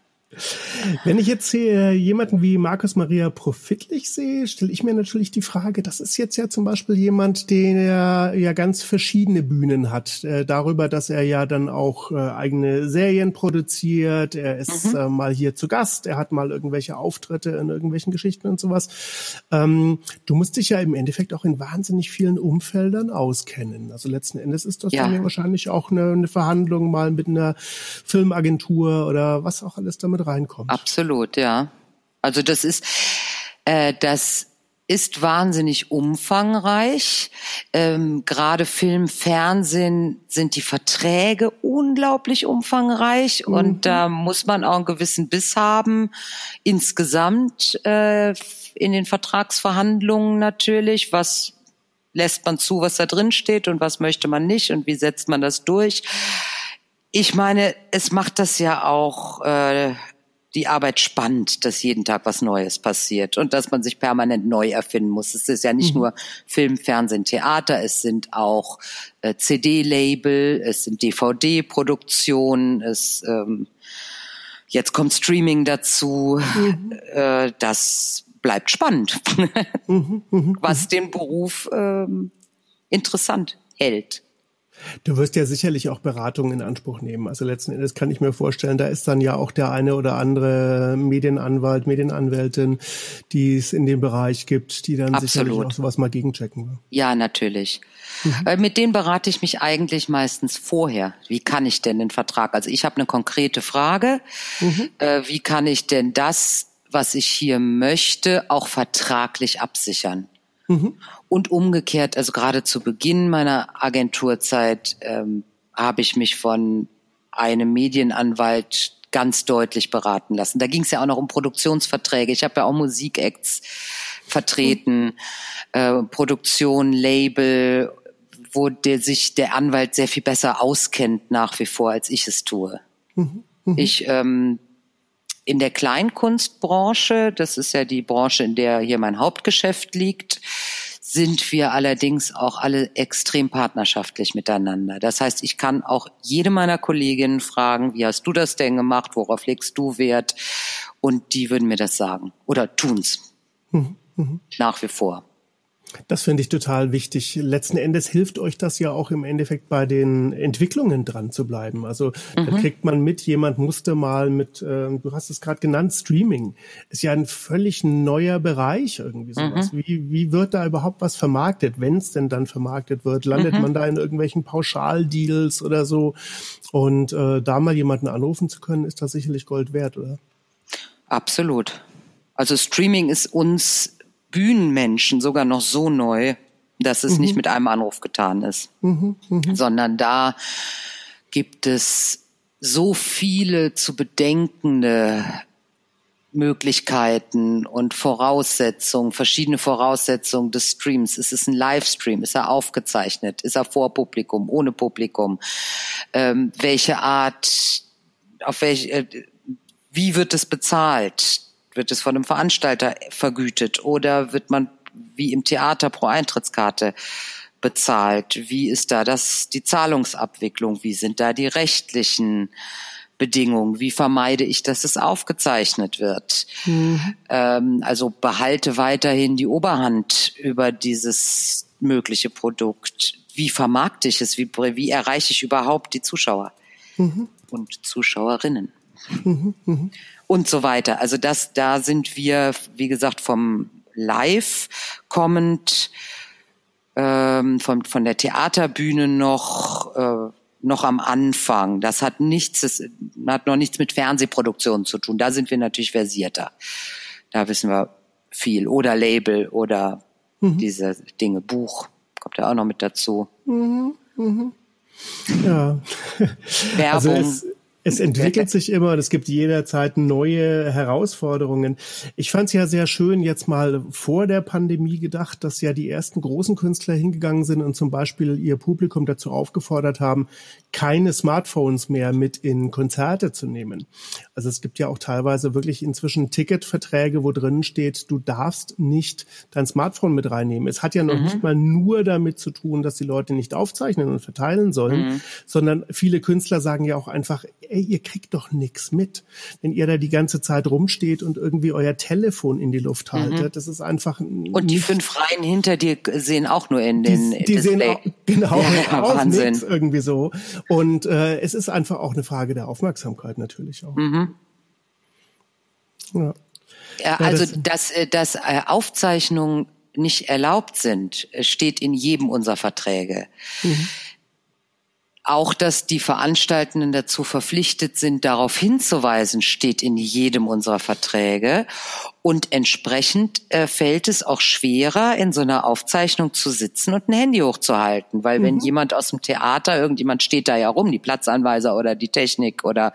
Wenn ich jetzt hier jemanden wie Markus Maria Profitlich sehe, stelle ich mir natürlich die Frage, das ist jetzt ja zum Beispiel jemand, der ja ganz verschiedene Bühnen hat. Äh, darüber, dass er ja dann auch äh, eigene Serien produziert, er ist mhm. äh, mal hier zu Gast, er hat mal irgendwelche Auftritte in irgendwelchen Geschichten und sowas. Ähm, du musst dich ja im Endeffekt auch in wahnsinnig vielen Umfeldern auskennen. Also letzten Endes ist das ja. dann ja wahrscheinlich auch eine, eine Verhandlung mal mit einer Filmagentur oder was auch alles damit reinkommt. Absolut, ja. Also das ist, äh, das ist wahnsinnig umfangreich. Ähm, Gerade Film, Fernsehen sind die Verträge unglaublich umfangreich mhm. und da muss man auch einen gewissen Biss haben. Insgesamt äh, in den Vertragsverhandlungen natürlich, was lässt man zu, was da drin steht und was möchte man nicht und wie setzt man das durch. Ich meine, es macht das ja auch äh, die Arbeit spannend, dass jeden Tag was Neues passiert und dass man sich permanent neu erfinden muss. Es ist ja nicht mhm. nur Film, Fernsehen, Theater, es sind auch äh, CD-Label, es sind DVD-Produktionen, es ähm, jetzt kommt Streaming dazu. Mhm. Äh, das bleibt spannend, mhm, mhm, was den Beruf ähm, interessant hält. Du wirst ja sicherlich auch Beratungen in Anspruch nehmen. Also letzten Endes kann ich mir vorstellen, da ist dann ja auch der eine oder andere Medienanwalt, Medienanwältin, die es in dem Bereich gibt, die dann Absolut. sicherlich auch sowas mal gegenchecken. Ja, natürlich. Mhm. Mit denen berate ich mich eigentlich meistens vorher. Wie kann ich denn den Vertrag? Also ich habe eine konkrete Frage. Mhm. Äh, wie kann ich denn das, was ich hier möchte, auch vertraglich absichern? Mhm. Und umgekehrt, also gerade zu Beginn meiner Agenturzeit ähm, habe ich mich von einem Medienanwalt ganz deutlich beraten lassen. Da ging es ja auch noch um Produktionsverträge. Ich habe ja auch Musikacts vertreten, mhm. äh, Produktion, Label, wo der, sich der Anwalt sehr viel besser auskennt nach wie vor, als ich es tue. Mhm. Mhm. Ich ähm, in der Kleinkunstbranche, das ist ja die Branche, in der hier mein Hauptgeschäft liegt, sind wir allerdings auch alle extrem partnerschaftlich miteinander. Das heißt, ich kann auch jede meiner Kolleginnen fragen, wie hast du das denn gemacht, worauf legst du Wert? Und die würden mir das sagen oder tun's. Mhm. Mhm. Nach wie vor. Das finde ich total wichtig. Letzten Endes hilft euch das ja auch im Endeffekt bei den Entwicklungen dran zu bleiben. Also mhm. da kriegt man mit, jemand musste mal mit, äh, du hast es gerade genannt, Streaming. Ist ja ein völlig neuer Bereich irgendwie sowas. Mhm. Wie, wie wird da überhaupt was vermarktet, wenn es denn dann vermarktet wird? Landet mhm. man da in irgendwelchen Pauschaldeals oder so? Und äh, da mal jemanden anrufen zu können, ist das sicherlich Gold wert, oder? Absolut. Also Streaming ist uns Bühnenmenschen sogar noch so neu, dass es mhm. nicht mit einem Anruf getan ist, mhm, mh. sondern da gibt es so viele zu bedenkende Möglichkeiten und Voraussetzungen, verschiedene Voraussetzungen des Streams. Ist es ein Livestream? Ist er aufgezeichnet? Ist er vor Publikum? Ohne Publikum? Ähm, welche Art, auf welche, äh, wie wird es bezahlt? Wird es von einem Veranstalter vergütet oder wird man wie im Theater pro Eintrittskarte bezahlt? Wie ist da das, die Zahlungsabwicklung? Wie sind da die rechtlichen Bedingungen? Wie vermeide ich, dass es aufgezeichnet wird? Mhm. Ähm, also behalte weiterhin die Oberhand über dieses mögliche Produkt. Wie vermarkte ich es? Wie, wie erreiche ich überhaupt die Zuschauer mhm. und Zuschauerinnen? Mhm, mh und so weiter. Also das, da sind wir, wie gesagt, vom Live kommend, ähm, von, von der Theaterbühne noch, äh, noch am Anfang. Das hat nichts, das hat noch nichts mit Fernsehproduktionen zu tun. Da sind wir natürlich versierter. Da wissen wir viel. Oder Label oder mhm. diese Dinge. Buch kommt ja auch noch mit dazu. Mhm. Mhm. Ja. Werbung. Also es entwickelt sich immer und es gibt jederzeit neue Herausforderungen. Ich fand es ja sehr schön, jetzt mal vor der Pandemie gedacht, dass ja die ersten großen Künstler hingegangen sind und zum Beispiel ihr Publikum dazu aufgefordert haben, keine Smartphones mehr mit in Konzerte zu nehmen. Also es gibt ja auch teilweise wirklich inzwischen Ticketverträge, wo drin steht, du darfst nicht dein Smartphone mit reinnehmen. Es hat ja noch mhm. nicht mal nur damit zu tun, dass die Leute nicht aufzeichnen und verteilen sollen, mhm. sondern viele Künstler sagen ja auch einfach, ey, ihr kriegt doch nichts mit, wenn ihr da die ganze Zeit rumsteht und irgendwie euer Telefon in die Luft mhm. haltet. Mhm. Das ist einfach und die fünf Reihen hinter dir sehen auch nur in den die, die sehen auch, genau ja, auch Wahnsinn. Nix, irgendwie so und äh, es ist einfach auch eine Frage der Aufmerksamkeit natürlich auch. Mhm. Ja. Ja, also dass, dass, dass äh, Aufzeichnungen nicht erlaubt sind, steht in jedem unserer Verträge. Mhm. Auch, dass die Veranstaltenden dazu verpflichtet sind, darauf hinzuweisen, steht in jedem unserer Verträge. Und entsprechend äh, fällt es auch schwerer, in so einer Aufzeichnung zu sitzen und ein Handy hochzuhalten. Weil mhm. wenn jemand aus dem Theater, irgendjemand steht da ja rum, die Platzanweiser oder die Technik oder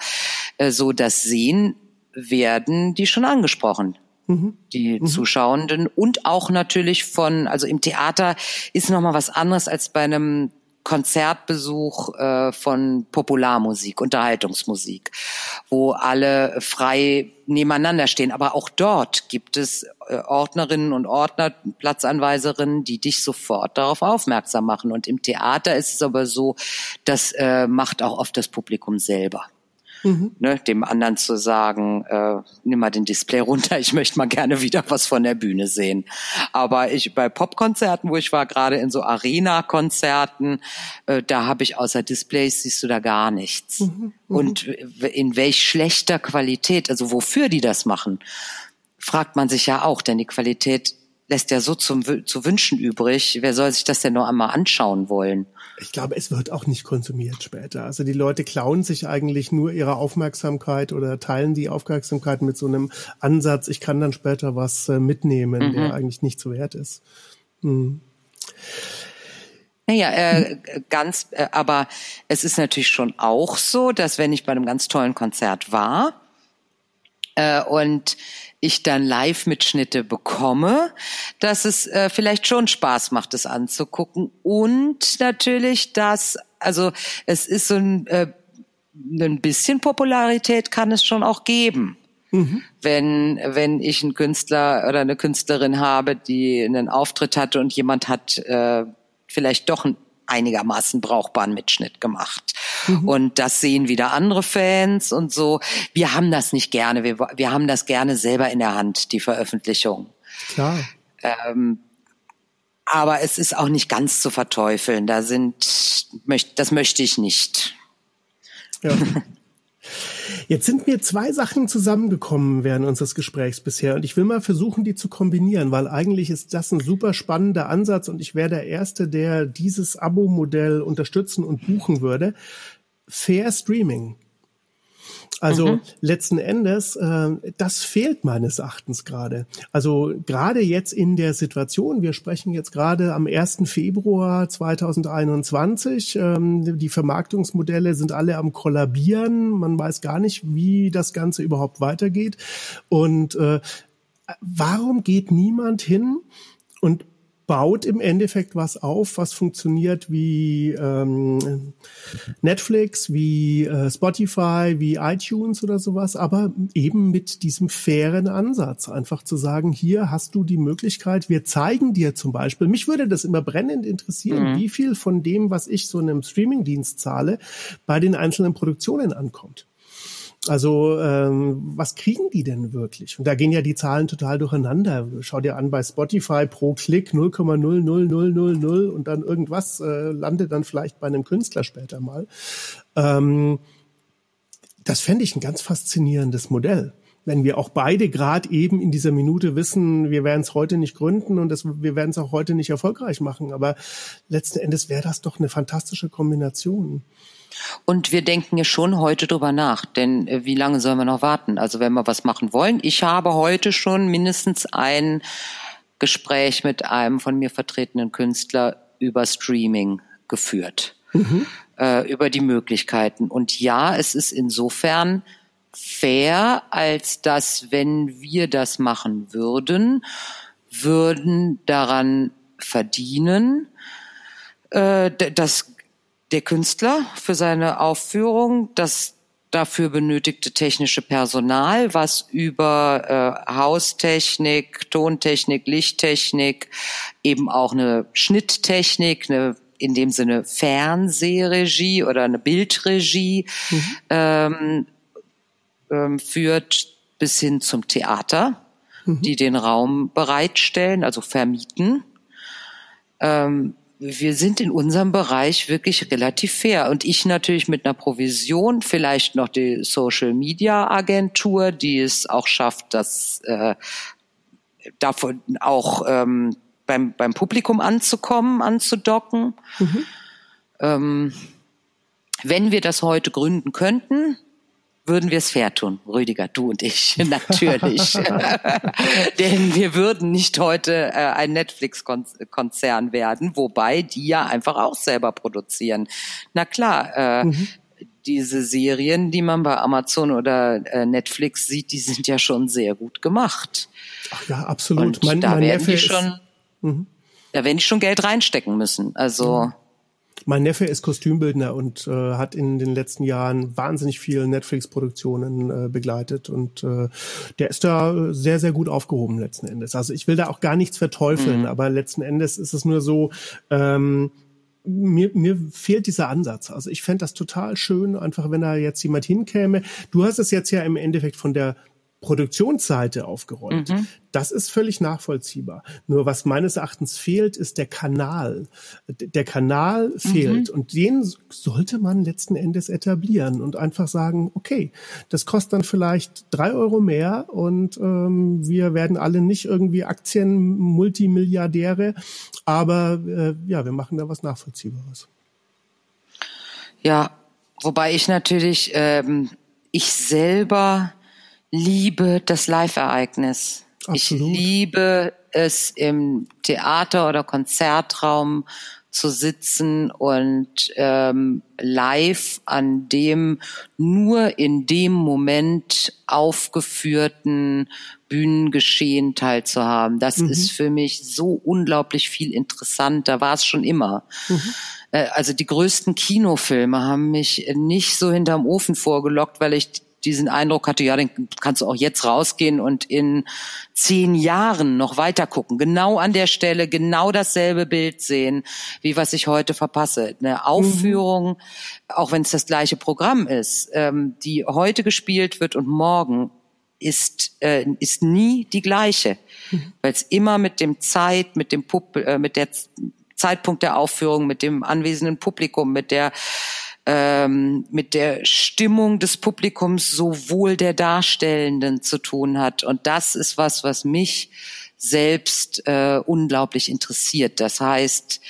äh, so das sehen, werden die schon angesprochen. Mhm. die mhm. Zuschauenden und auch natürlich von, also im Theater ist noch mal was anderes als bei einem Konzertbesuch äh, von Popularmusik, Unterhaltungsmusik, wo alle frei nebeneinander stehen. Aber auch dort gibt es äh, Ordnerinnen und Ordner, Platzanweiserinnen, die dich sofort darauf aufmerksam machen. Und im Theater ist es aber so, das äh, macht auch oft das Publikum selber. Mhm. Ne, dem anderen zu sagen, äh, nimm mal den Display runter, ich möchte mal gerne wieder was von der Bühne sehen. Aber ich bei Popkonzerten, wo ich war, gerade in so Arena-Konzerten, äh, da habe ich außer Displays siehst du da gar nichts. Mhm. Mhm. Und in welch schlechter Qualität, also wofür die das machen, fragt man sich ja auch, denn die Qualität lässt ja so zum, zu wünschen übrig. Wer soll sich das denn noch einmal anschauen wollen? Ich glaube, es wird auch nicht konsumiert später. Also die Leute klauen sich eigentlich nur ihre Aufmerksamkeit oder teilen die Aufmerksamkeit mit so einem Ansatz, ich kann dann später was äh, mitnehmen, mhm. der eigentlich nicht so wert ist. Mhm. Naja, äh, ganz, äh, aber es ist natürlich schon auch so, dass wenn ich bei einem ganz tollen Konzert war äh, und ich dann Live-Mitschnitte bekomme, dass es äh, vielleicht schon Spaß macht, es anzugucken. Und natürlich, dass, also es ist so ein, äh, ein bisschen Popularität kann es schon auch geben. Mhm. Wenn, wenn ich einen Künstler oder eine Künstlerin habe, die einen Auftritt hatte und jemand hat äh, vielleicht doch ein einigermaßen brauchbaren Mitschnitt gemacht. Mhm. Und das sehen wieder andere Fans und so. Wir haben das nicht gerne. Wir, wir haben das gerne selber in der Hand, die Veröffentlichung. Klar. Ähm, Aber es ist auch nicht ganz zu verteufeln. Da sind, das möchte ich nicht. Ja. Jetzt sind mir zwei Sachen zusammengekommen während unseres Gesprächs bisher und ich will mal versuchen, die zu kombinieren, weil eigentlich ist das ein super spannender Ansatz und ich wäre der Erste, der dieses Abo-Modell unterstützen und buchen würde. Fair Streaming. Also mhm. letzten Endes, äh, das fehlt meines Erachtens gerade. Also gerade jetzt in der Situation, wir sprechen jetzt gerade am 1. Februar 2021, ähm, die Vermarktungsmodelle sind alle am kollabieren, man weiß gar nicht, wie das Ganze überhaupt weitergeht. Und äh, warum geht niemand hin und baut im Endeffekt was auf, was funktioniert wie ähm, Netflix, wie äh, Spotify, wie iTunes oder sowas, aber eben mit diesem fairen Ansatz, einfach zu sagen, hier hast du die Möglichkeit, wir zeigen dir zum Beispiel, mich würde das immer brennend interessieren, mhm. wie viel von dem, was ich so einem Streamingdienst zahle, bei den einzelnen Produktionen ankommt. Also ähm, was kriegen die denn wirklich? Und da gehen ja die Zahlen total durcheinander. Schau dir an bei Spotify pro Klick 0,00000 und dann irgendwas äh, landet dann vielleicht bei einem Künstler später mal. Ähm, das fände ich ein ganz faszinierendes Modell. Wenn wir auch beide gerade eben in dieser Minute wissen, wir werden es heute nicht gründen und das, wir werden es auch heute nicht erfolgreich machen. Aber letzten Endes wäre das doch eine fantastische Kombination. Und wir denken ja schon heute drüber nach, denn äh, wie lange sollen wir noch warten? Also wenn wir was machen wollen. Ich habe heute schon mindestens ein Gespräch mit einem von mir vertretenen Künstler über Streaming geführt, mhm. äh, über die Möglichkeiten. Und ja, es ist insofern fair, als dass wenn wir das machen würden, würden daran verdienen, äh, das der Künstler für seine Aufführung, das dafür benötigte technische Personal, was über äh, Haustechnik, Tontechnik, Lichttechnik, eben auch eine Schnitttechnik, eine in dem Sinne Fernsehregie oder eine Bildregie mhm. ähm, ähm, führt bis hin zum Theater, mhm. die den Raum bereitstellen, also vermieten. Ähm, wir sind in unserem Bereich wirklich relativ fair. Und ich natürlich mit einer Provision, vielleicht noch die Social Media Agentur, die es auch schafft, das äh, davon auch ähm, beim, beim Publikum anzukommen, anzudocken. Mhm. Ähm, wenn wir das heute gründen könnten, würden wir es fair tun, Rüdiger, du und ich, natürlich. Denn wir würden nicht heute äh, ein Netflix-Konzern werden, wobei die ja einfach auch selber produzieren. Na klar, äh, mhm. diese Serien, die man bei Amazon oder äh, Netflix sieht, die sind ja schon sehr gut gemacht. Ach ja, absolut. Und mein, da mein werden Neffe die schon, mhm. da werden die schon Geld reinstecken müssen. Also mhm. Mein Neffe ist Kostümbildner und äh, hat in den letzten Jahren wahnsinnig viele Netflix-Produktionen äh, begleitet und äh, der ist da sehr, sehr gut aufgehoben letzten Endes. Also ich will da auch gar nichts verteufeln, mhm. aber letzten Endes ist es nur so, ähm, mir, mir fehlt dieser Ansatz. Also ich fände das total schön, einfach wenn da jetzt jemand hinkäme. Du hast es jetzt ja im Endeffekt von der Produktionsseite aufgeräumt. Mhm. Das ist völlig nachvollziehbar. Nur was meines Erachtens fehlt, ist der Kanal. Der Kanal fehlt mhm. und den sollte man letzten Endes etablieren und einfach sagen, okay, das kostet dann vielleicht drei Euro mehr und ähm, wir werden alle nicht irgendwie Aktien-Multimilliardäre, aber äh, ja, wir machen da was Nachvollziehbares. Ja, wobei ich natürlich, ähm, ich selber liebe das Live-Ereignis. Ich liebe es im Theater oder Konzertraum zu sitzen und ähm, live an dem nur in dem Moment aufgeführten Bühnengeschehen teilzuhaben. Das mhm. ist für mich so unglaublich viel interessanter, war es schon immer. Mhm. Äh, also die größten Kinofilme haben mich nicht so hinterm Ofen vorgelockt, weil ich diesen Eindruck hatte, ja, den kannst du auch jetzt rausgehen und in zehn Jahren noch weiter gucken. Genau an der Stelle, genau dasselbe Bild sehen, wie was ich heute verpasse. Eine Aufführung, mhm. auch wenn es das gleiche Programm ist, ähm, die heute gespielt wird und morgen ist, äh, ist nie die gleiche, mhm. weil es immer mit dem Zeit, mit dem Pub, äh, mit der Zeitpunkt der Aufführung, mit dem anwesenden Publikum, mit der ähm, mit der Stimmung des Publikums sowohl der Darstellenden zu tun hat. Und das ist was, was mich selbst äh, unglaublich interessiert. Das heißt,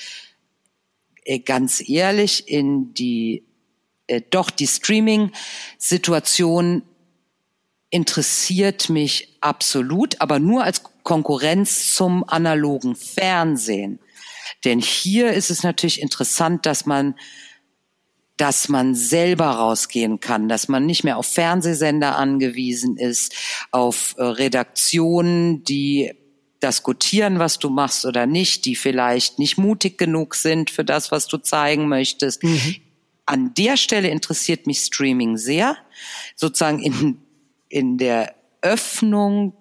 äh, ganz ehrlich, in die äh, doch die Streaming-Situation interessiert mich absolut, aber nur als Konkurrenz zum analogen Fernsehen. Denn hier ist es natürlich interessant, dass man dass man selber rausgehen kann, dass man nicht mehr auf Fernsehsender angewiesen ist, auf äh, Redaktionen, die das gutieren, was du machst oder nicht, die vielleicht nicht mutig genug sind für das, was du zeigen möchtest. Mhm. An der Stelle interessiert mich Streaming sehr, sozusagen in in der Öffnung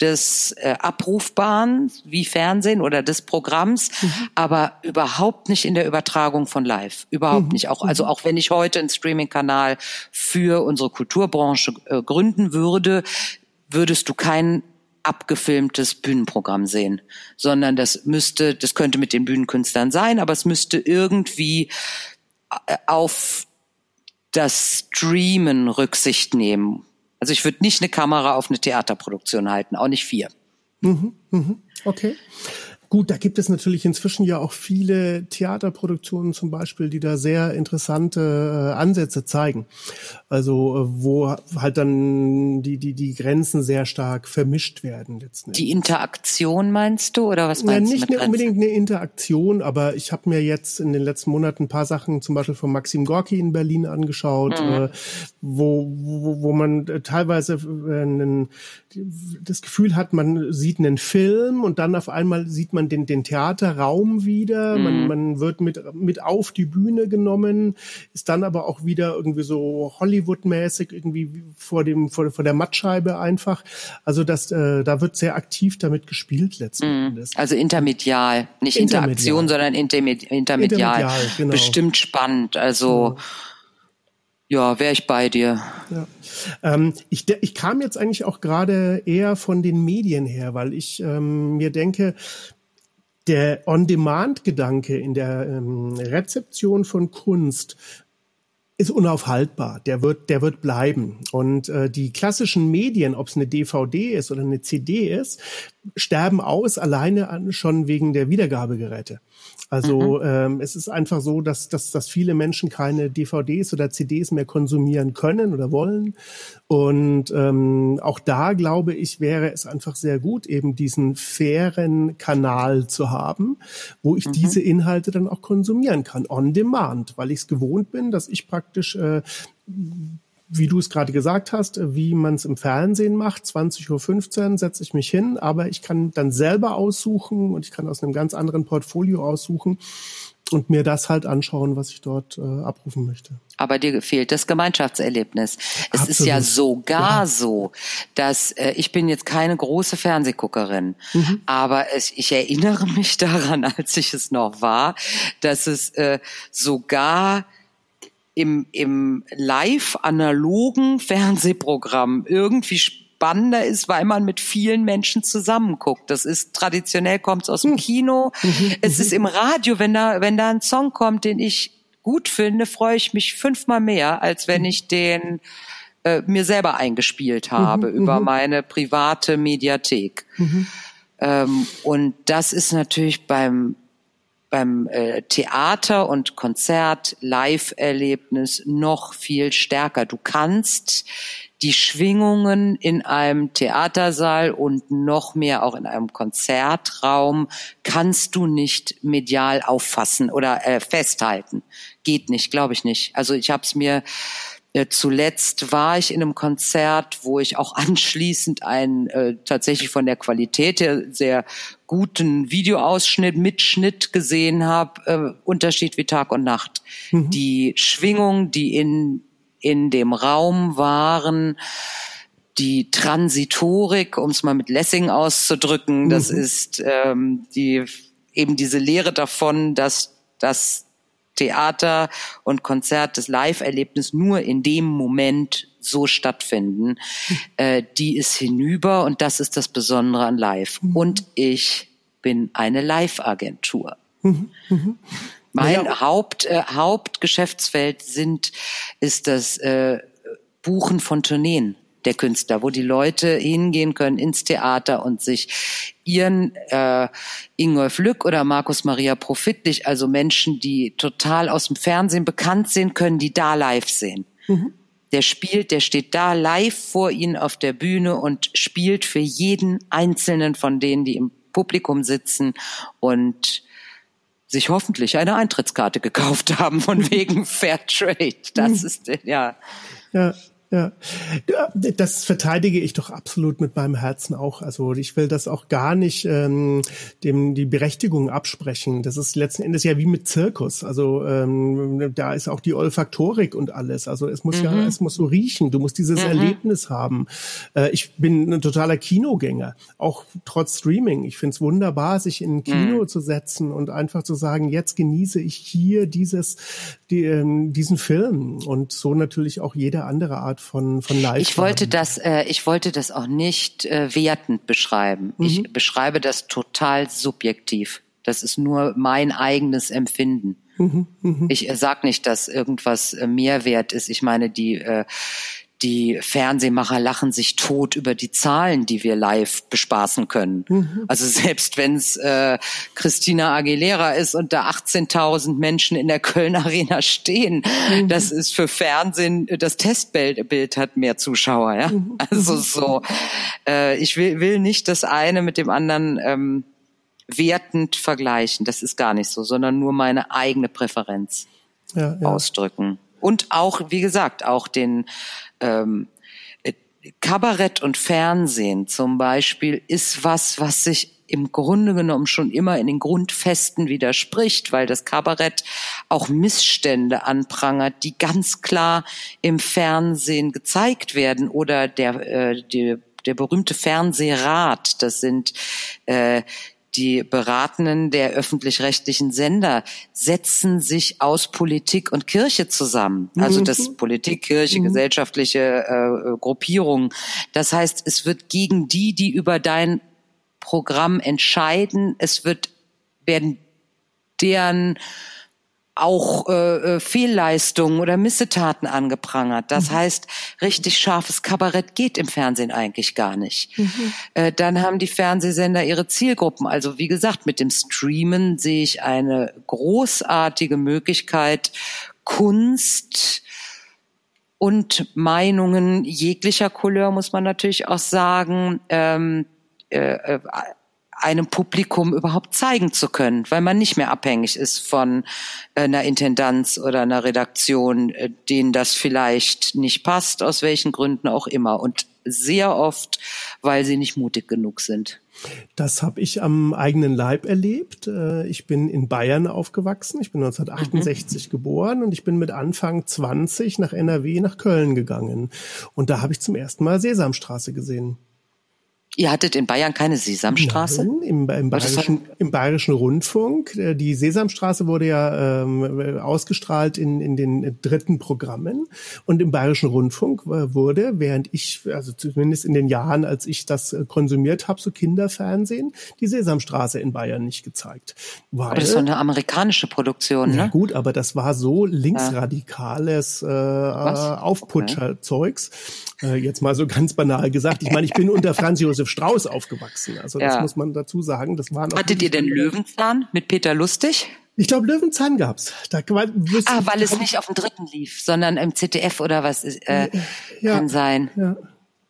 des äh, Abrufbaren wie Fernsehen oder des Programms, mhm. aber überhaupt nicht in der Übertragung von Live. Überhaupt mhm. nicht. Auch, also auch wenn ich heute einen Streaming-Kanal für unsere Kulturbranche äh, gründen würde, würdest du kein abgefilmtes Bühnenprogramm sehen, sondern das müsste, das könnte mit den Bühnenkünstlern sein, aber es müsste irgendwie äh, auf das Streamen Rücksicht nehmen also ich würde nicht eine Kamera auf eine Theaterproduktion halten, auch nicht vier. Mhm, mhm, okay. Gut, da gibt es natürlich inzwischen ja auch viele Theaterproduktionen zum Beispiel, die da sehr interessante äh, Ansätze zeigen. Also äh, wo halt dann die, die, die Grenzen sehr stark vermischt werden letztendlich. Die Interaktion meinst du oder was meinst ja, nicht du? Nicht unbedingt eine Interaktion, aber ich habe mir jetzt in den letzten Monaten ein paar Sachen zum Beispiel von Maxim Gorki in Berlin angeschaut, mhm. äh, wo, wo, wo man äh, teilweise äh, einen, das Gefühl hat, man sieht einen Film und dann auf einmal sieht man man den, den Theaterraum wieder, mhm. man, man wird mit, mit auf die Bühne genommen, ist dann aber auch wieder irgendwie so Hollywood-mäßig irgendwie vor dem, vor, vor der Mattscheibe einfach. Also das, äh, da wird sehr aktiv damit gespielt letzten mhm. Endes. Also intermedial, nicht intermedial. Interaktion, sondern intermedial. intermedial genau. Bestimmt spannend. Also, genau. Ja, wäre ich bei dir. Ja. Ähm, ich, ich kam jetzt eigentlich auch gerade eher von den Medien her, weil ich ähm, mir denke, der On-Demand-Gedanke in der ähm, Rezeption von Kunst ist unaufhaltbar. Der wird, der wird bleiben. Und äh, die klassischen Medien, ob es eine DVD ist oder eine CD ist, sterben aus alleine an, schon wegen der Wiedergabegeräte. Also mhm. ähm, es ist einfach so, dass, dass, dass viele Menschen keine DVDs oder CDs mehr konsumieren können oder wollen. Und ähm, auch da, glaube ich, wäre es einfach sehr gut, eben diesen fairen Kanal zu haben, wo ich mhm. diese Inhalte dann auch konsumieren kann, on demand, weil ich es gewohnt bin, dass ich praktisch äh, wie du es gerade gesagt hast, wie man es im Fernsehen macht, 20.15 Uhr setze ich mich hin, aber ich kann dann selber aussuchen und ich kann aus einem ganz anderen Portfolio aussuchen und mir das halt anschauen, was ich dort äh, abrufen möchte. Aber dir fehlt das Gemeinschaftserlebnis. Es Absolut. ist ja sogar ja. so, dass äh, ich bin jetzt keine große Fernsehguckerin, mhm. aber es, ich erinnere mich daran, als ich es noch war, dass es äh, sogar im, im live-analogen Fernsehprogramm irgendwie spannender ist, weil man mit vielen Menschen zusammenguckt. Das ist traditionell kommt es aus dem hm. Kino. Mhm. Es ist im Radio, wenn da, wenn da ein Song kommt, den ich gut finde, freue ich mich fünfmal mehr, als wenn ich den äh, mir selber eingespielt habe mhm, über mhm. meine private Mediathek. Mhm. Ähm, und das ist natürlich beim beim äh, Theater und Konzert Live-Erlebnis noch viel stärker. Du kannst die Schwingungen in einem Theatersaal und noch mehr auch in einem Konzertraum kannst du nicht medial auffassen oder äh, festhalten. Geht nicht, glaube ich nicht. Also ich habe es mir äh, zuletzt war ich in einem Konzert, wo ich auch anschließend einen äh, tatsächlich von der Qualität her sehr guten Videoausschnitt, Mitschnitt gesehen habe, äh, Unterschied wie Tag und Nacht. Mhm. Die Schwingung, die in, in dem Raum waren, die Transitorik, um es mal mit Lessing auszudrücken, mhm. das ist ähm, die eben diese Lehre davon, dass dass Theater und Konzert, das Live-Erlebnis nur in dem Moment so stattfinden, äh, die ist hinüber und das ist das Besondere an Live. Mhm. Und ich bin eine Live-Agentur. Mhm. Mhm. Mein ja. Haupt, äh, Hauptgeschäftsfeld sind, ist das äh, Buchen von Tourneen der Künstler, wo die Leute hingehen können ins Theater und sich ihren äh, Ingolf Lück oder Markus Maria Profitlich, also Menschen, die total aus dem Fernsehen bekannt sind, können die da live sehen. Mhm. Der spielt, der steht da live vor ihnen auf der Bühne und spielt für jeden einzelnen von denen, die im Publikum sitzen und sich hoffentlich eine Eintrittskarte gekauft haben von wegen Fair Trade. Das mhm. ist ja. Ja, ja, das verteidige ich doch absolut mit meinem Herzen auch. Also ich will das auch gar nicht ähm, dem die Berechtigung absprechen. Das ist letzten Endes ja wie mit Zirkus. Also ähm, da ist auch die Olfaktorik und alles. Also es muss mhm. ja, es muss so riechen. Du musst dieses mhm. Erlebnis haben. Äh, ich bin ein totaler Kinogänger, auch trotz Streaming. Ich finde es wunderbar, sich in ein Kino mhm. zu setzen und einfach zu sagen, jetzt genieße ich hier dieses, die, ähm, diesen Film und so natürlich auch jede andere Art von von Live. Ich wollte das, äh, ich wollte das auch nicht äh, wertend beschreiben. Mhm. Ich beschreibe das total subjektiv. Das ist nur mein eigenes Empfinden. Mhm, mh. Ich äh, sag nicht, dass irgendwas äh, Mehrwert ist. Ich meine, die äh, die Fernsehmacher lachen sich tot über die Zahlen, die wir live bespaßen können. Mhm. Also selbst wenn es äh, Christina Aguilera ist und da 18.000 Menschen in der Köln Arena stehen, mhm. das ist für Fernsehen, das Testbild hat mehr Zuschauer. Ja? Mhm. Also so, äh, ich will, will nicht das eine mit dem anderen ähm, wertend vergleichen. Das ist gar nicht so, sondern nur meine eigene Präferenz ja, ja. ausdrücken. Und auch, wie gesagt, auch den ähm, äh, Kabarett und Fernsehen zum Beispiel ist was, was sich im Grunde genommen schon immer in den Grundfesten widerspricht, weil das Kabarett auch Missstände anprangert, die ganz klar im Fernsehen gezeigt werden oder der, äh, der, der berühmte Fernsehrat, das sind äh, die Beratenden der öffentlich-rechtlichen Sender setzen sich aus Politik und Kirche zusammen. Also das mhm. Politik, Kirche, mhm. gesellschaftliche äh, Gruppierungen. Das heißt, es wird gegen die, die über dein Programm entscheiden, es wird werden deren auch äh, äh, Fehlleistungen oder Missetaten angeprangert. Das mhm. heißt, richtig scharfes Kabarett geht im Fernsehen eigentlich gar nicht. Mhm. Äh, dann haben die Fernsehsender ihre Zielgruppen. Also wie gesagt, mit dem Streamen sehe ich eine großartige Möglichkeit, Kunst und Meinungen jeglicher Couleur, muss man natürlich auch sagen, ähm, äh, äh einem Publikum überhaupt zeigen zu können, weil man nicht mehr abhängig ist von äh, einer Intendanz oder einer Redaktion, äh, denen das vielleicht nicht passt, aus welchen Gründen auch immer. Und sehr oft, weil sie nicht mutig genug sind. Das habe ich am eigenen Leib erlebt. Äh, ich bin in Bayern aufgewachsen. Ich bin 1968 mhm. geboren und ich bin mit Anfang 20 nach NRW nach Köln gegangen. Und da habe ich zum ersten Mal Sesamstraße gesehen. Ihr hattet in Bayern keine Sesamstraße? Nein, im, im, bayerischen, im bayerischen Rundfunk. Äh, die Sesamstraße wurde ja ähm, ausgestrahlt in, in den dritten Programmen. Und im bayerischen Rundfunk äh, wurde, während ich, also zumindest in den Jahren, als ich das äh, konsumiert habe, so Kinderfernsehen, die Sesamstraße in Bayern nicht gezeigt. Weil, aber das war eine amerikanische Produktion, ne? Ja gut, aber das war so linksradikales äh, Aufputscherzeugs. Äh, jetzt mal so ganz banal gesagt. Ich meine, ich bin unter Franz Josef Strauß aufgewachsen. Also das ja. muss man dazu sagen. Das waren Hattet ihr denn Löwenzahn mit Peter Lustig? Ich glaube, Löwenzahn gab's. Da, ah, weil es nicht auf dem dritten lief, sondern im ZDF oder was äh, ja, kann sein. Ja,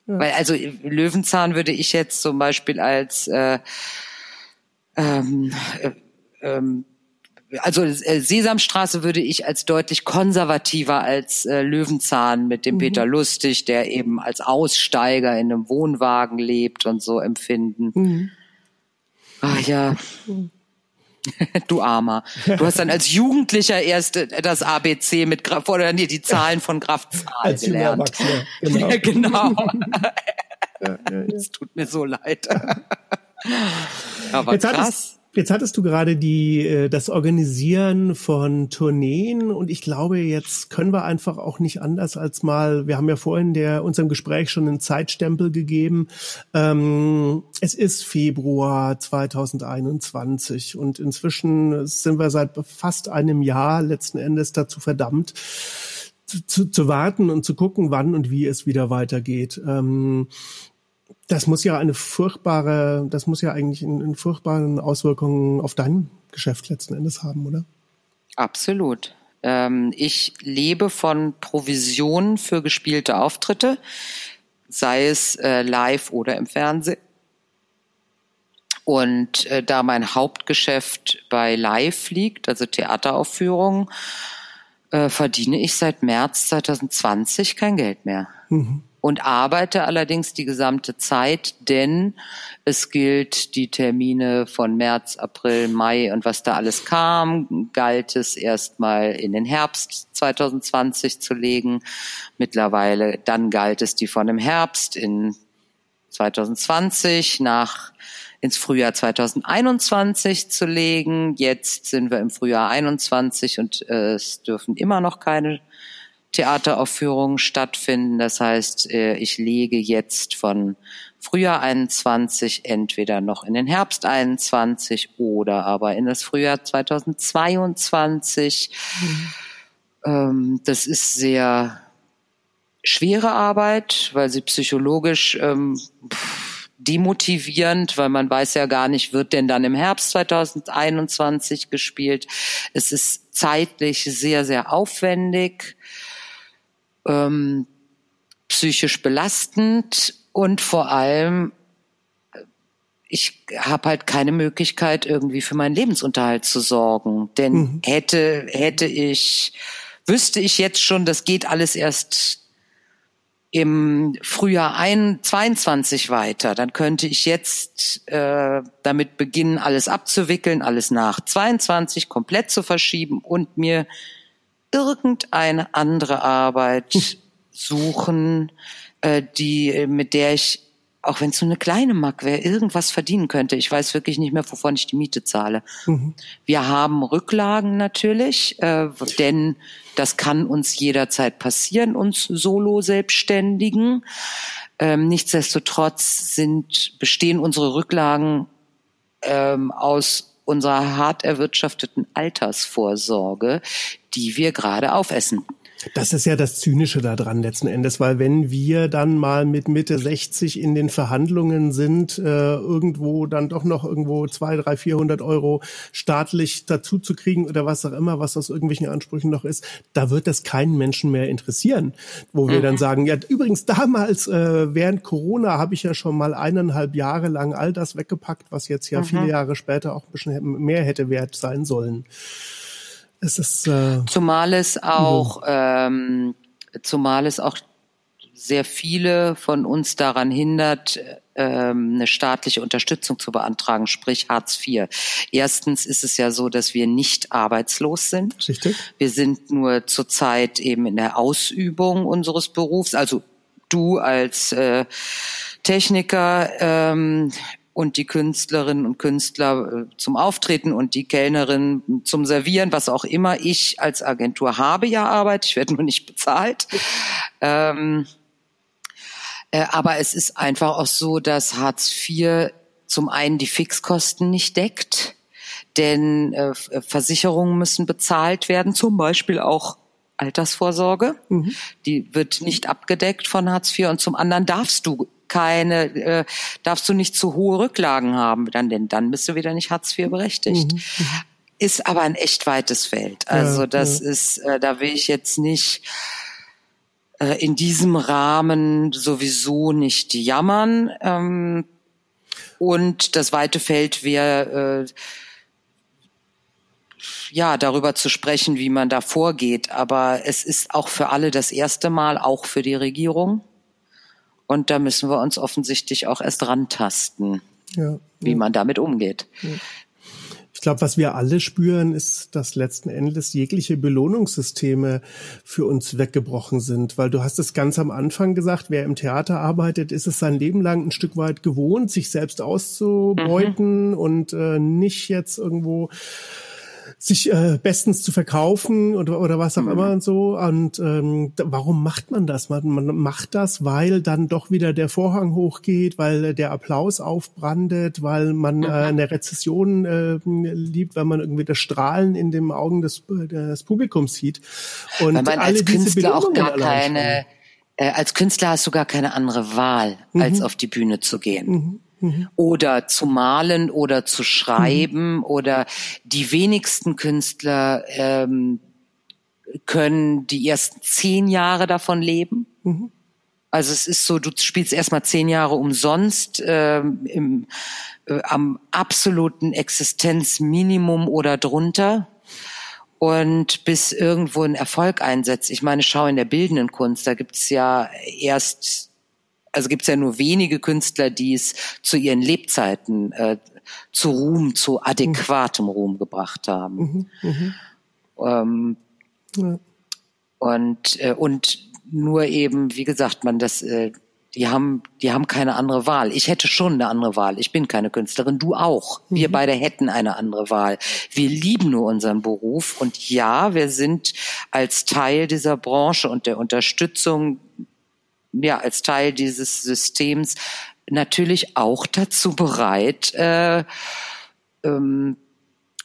ja. Weil also Löwenzahn würde ich jetzt zum Beispiel als äh, ähm, äh, ähm, also äh, Sesamstraße würde ich als deutlich konservativer als äh, Löwenzahn mit dem mhm. Peter Lustig, der eben als Aussteiger in einem Wohnwagen lebt und so empfinden. Mhm. Ach ja. Mhm. du Armer. Du hast dann als Jugendlicher erst äh, das ABC mit Graf oder nee, die Zahlen von Graf Zahl als gelernt. Genau. Ja, genau. ja, ja, ja. Es tut mir so leid. Aber Jetzt krass Jetzt hattest du gerade die, äh, das Organisieren von Tourneen und ich glaube, jetzt können wir einfach auch nicht anders als mal, wir haben ja vorhin der, unserem Gespräch schon einen Zeitstempel gegeben. Ähm, es ist Februar 2021 und inzwischen sind wir seit fast einem Jahr letzten Endes dazu verdammt, zu, zu warten und zu gucken, wann und wie es wieder weitergeht. Ähm, das muss ja eine furchtbare, das muss ja eigentlich in, in furchtbaren Auswirkungen auf dein Geschäft letzten Endes haben, oder? Absolut. Ähm, ich lebe von Provisionen für gespielte Auftritte, sei es äh, live oder im Fernsehen. Und äh, da mein Hauptgeschäft bei Live liegt, also Theateraufführungen, äh, verdiene ich seit März 2020 kein Geld mehr. Mhm und arbeite allerdings die gesamte Zeit, denn es gilt die Termine von März, April, Mai und was da alles kam, galt es erstmal in den Herbst 2020 zu legen. Mittlerweile dann galt es die von dem Herbst in 2020 nach ins Frühjahr 2021 zu legen. Jetzt sind wir im Frühjahr 21 und äh, es dürfen immer noch keine Theateraufführungen stattfinden. Das heißt, äh, ich lege jetzt von Frühjahr 21 entweder noch in den Herbst 21 oder aber in das Frühjahr 2022. Mhm. Das ist sehr schwere Arbeit, weil sie psychologisch ähm, demotivierend, weil man weiß ja gar nicht, wird denn dann im Herbst 2021 gespielt. Es ist zeitlich sehr, sehr aufwendig ähm, psychisch belastend und vor allem ich habe halt keine Möglichkeit irgendwie für meinen Lebensunterhalt zu sorgen, denn mhm. hätte hätte ich wüsste ich jetzt schon, das geht alles erst im Frühjahr 22 weiter, dann könnte ich jetzt äh, damit beginnen, alles abzuwickeln, alles nach 22 komplett zu verschieben und mir irgendeine andere Arbeit hm. suchen, äh, die, mit der ich, auch wenn es nur eine kleine Mark wäre, irgendwas verdienen könnte. Ich weiß wirklich nicht mehr, wovon ich die Miete zahle. Mhm. Wir haben Rücklagen natürlich, äh, denn das kann uns jederzeit passieren, uns Solo-Selbstständigen. Ähm, nichtsdestotrotz sind, bestehen unsere Rücklagen ähm, aus unserer hart erwirtschafteten Altersvorsorge, die wir gerade aufessen. Das ist ja das Zynische daran letzten Endes, weil wenn wir dann mal mit Mitte 60 in den Verhandlungen sind, äh, irgendwo dann doch noch irgendwo zwei, drei, vierhundert Euro staatlich dazu zu kriegen oder was auch immer, was aus irgendwelchen Ansprüchen noch ist, da wird das keinen Menschen mehr interessieren. Wo wir mhm. dann sagen, ja, übrigens damals äh, während Corona habe ich ja schon mal eineinhalb Jahre lang all das weggepackt, was jetzt ja mhm. viele Jahre später auch ein bisschen mehr hätte wert sein sollen. Es ist, äh, zumal es auch, ähm, zumal es auch sehr viele von uns daran hindert, ähm, eine staatliche Unterstützung zu beantragen, sprich Hartz IV. Erstens ist es ja so, dass wir nicht arbeitslos sind. Richtig. Wir sind nur zurzeit eben in der Ausübung unseres Berufs. Also du als äh, Techniker ähm, und die Künstlerinnen und Künstler äh, zum Auftreten und die Kellnerin zum Servieren, was auch immer. Ich als Agentur habe ja Arbeit, ich werde nur nicht bezahlt. Ähm, äh, aber es ist einfach auch so, dass Hartz IV zum einen die Fixkosten nicht deckt, denn äh, äh, Versicherungen müssen bezahlt werden, zum Beispiel auch Altersvorsorge. Mhm. Die wird nicht abgedeckt von Hartz IV und zum anderen darfst du keine, äh, darfst du nicht zu hohe Rücklagen haben, dann denn dann bist du wieder nicht Hartz IV berechtigt. Mhm. mhm. Ist aber ein echt weites Feld. Also ja, das ja. ist, äh, da will ich jetzt nicht äh, in diesem Rahmen sowieso nicht jammern. Ähm, und das weite Feld wäre äh, ja, darüber zu sprechen, wie man da vorgeht. Aber es ist auch für alle das erste Mal, auch für die Regierung. Und da müssen wir uns offensichtlich auch erst rantasten, ja, wie man damit umgeht. Ja. Ich glaube, was wir alle spüren, ist, dass letzten Endes jegliche Belohnungssysteme für uns weggebrochen sind. Weil du hast es ganz am Anfang gesagt, wer im Theater arbeitet, ist es sein Leben lang ein Stück weit gewohnt, sich selbst auszubeuten mhm. und äh, nicht jetzt irgendwo sich äh, bestens zu verkaufen oder, oder was auch mhm. immer und so. Und ähm, warum macht man das? Man, man macht das, weil dann doch wieder der Vorhang hochgeht, weil der Applaus aufbrandet, weil man mhm. äh, eine Rezession äh, liebt, weil man irgendwie das Strahlen in den Augen des, des Publikums sieht. Und weil man alle als Künstler auch gar keine, äh, als Künstler hast du gar keine andere Wahl, mhm. als auf die Bühne zu gehen. Mhm mhm. oder zu malen oder zu schreiben mhm. oder die wenigsten Künstler ähm, können die ersten zehn Jahre davon leben. Mhm. Also es ist so, du spielst erstmal zehn Jahre umsonst ähm, im, äh, am absoluten Existenzminimum oder drunter und bis irgendwo ein Erfolg einsetzt. Ich meine, schau in der bildenden Kunst, da gibt's ja erst also gibt es ja nur wenige Künstler, die es zu ihren Lebzeiten äh, zu Ruhm, zu adäquatem Ruhm gebracht haben. Mhm, mh. ähm, ja. Und äh, und nur eben, wie gesagt, man das, äh, die haben, die haben keine andere Wahl. Ich hätte schon eine andere Wahl. Ich bin keine Künstlerin, du auch. Wir mhm. beide hätten eine andere Wahl. Wir lieben nur unseren Beruf und ja, wir sind als Teil dieser Branche und der Unterstützung ja als Teil dieses Systems natürlich auch dazu bereit, äh, ähm,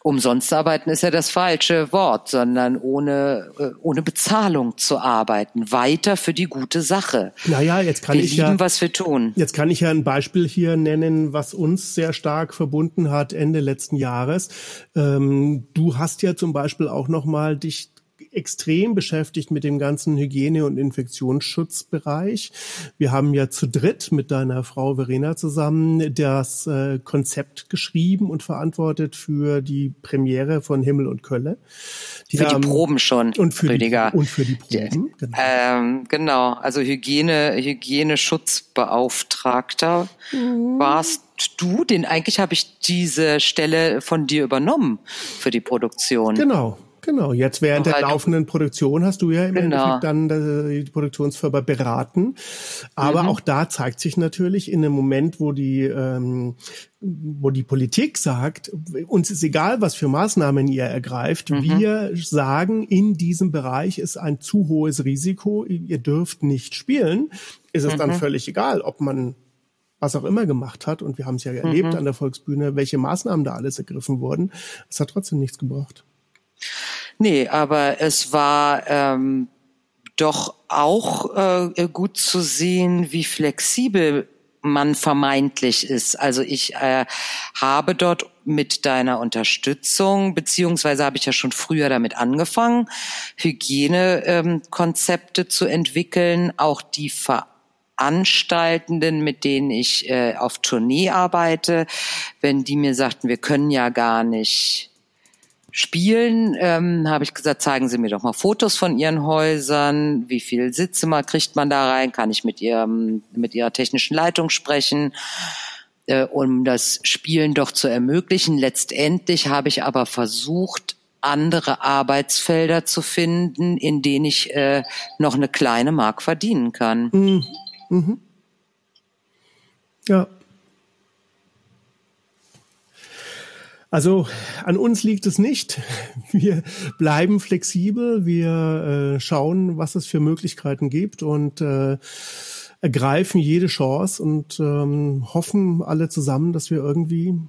umsonst arbeiten ist ja das falsche Wort, sondern ohne, äh, ohne Bezahlung zu arbeiten. Weiter für die gute Sache. Naja, jetzt kann wir ich lieben, ja, was wir tun. Jetzt kann ich ja ein Beispiel hier nennen, was uns sehr stark verbunden hat Ende letzten Jahres. Ähm, du hast ja zum Beispiel auch noch mal dich extrem beschäftigt mit dem ganzen Hygiene- und Infektionsschutzbereich. Wir haben ja zu dritt mit deiner Frau Verena zusammen das äh, Konzept geschrieben und verantwortet für die Premiere von Himmel und Kölle. Die für haben, die Proben schon, und für Rüdiger. Die, und für die Proben, genau. Ähm, genau, also Hygiene, Hygieneschutzbeauftragter mhm. warst du, den eigentlich habe ich diese Stelle von dir übernommen für die Produktion. Genau, Genau, jetzt während der laufenden Produktion hast du ja im genau. Endeffekt dann äh, die Produktionsfirma beraten. Aber mhm. auch da zeigt sich natürlich in dem Moment, wo die, ähm, wo die Politik sagt, uns ist egal, was für Maßnahmen ihr ergreift, mhm. wir sagen, in diesem Bereich ist ein zu hohes Risiko, ihr dürft nicht spielen, ist es mhm. dann völlig egal, ob man was auch immer gemacht hat, und wir haben es ja erlebt mhm. an der Volksbühne, welche Maßnahmen da alles ergriffen wurden, es hat trotzdem nichts gebracht. Nee, aber es war ähm, doch auch äh, gut zu sehen, wie flexibel man vermeintlich ist. Also ich äh, habe dort mit deiner Unterstützung, beziehungsweise habe ich ja schon früher damit angefangen, Hygienekonzepte ähm, zu entwickeln, auch die Veranstaltenden, mit denen ich äh, auf Tournee arbeite, wenn die mir sagten, wir können ja gar nicht spielen, ähm, habe ich gesagt, zeigen Sie mir doch mal Fotos von Ihren Häusern, wie viel Sitzzimmer kriegt man da rein, kann ich mit Ihrem, mit Ihrer technischen Leitung sprechen, äh, um das Spielen doch zu ermöglichen. Letztendlich habe ich aber versucht, andere Arbeitsfelder zu finden, in denen ich äh, noch eine kleine Mark verdienen kann. Mhm. Mhm. Ja, Also an uns liegt es nicht. Wir bleiben flexibel, wir äh, schauen, was es für Möglichkeiten gibt und äh, ergreifen jede Chance und ähm, hoffen alle zusammen, dass wir irgendwie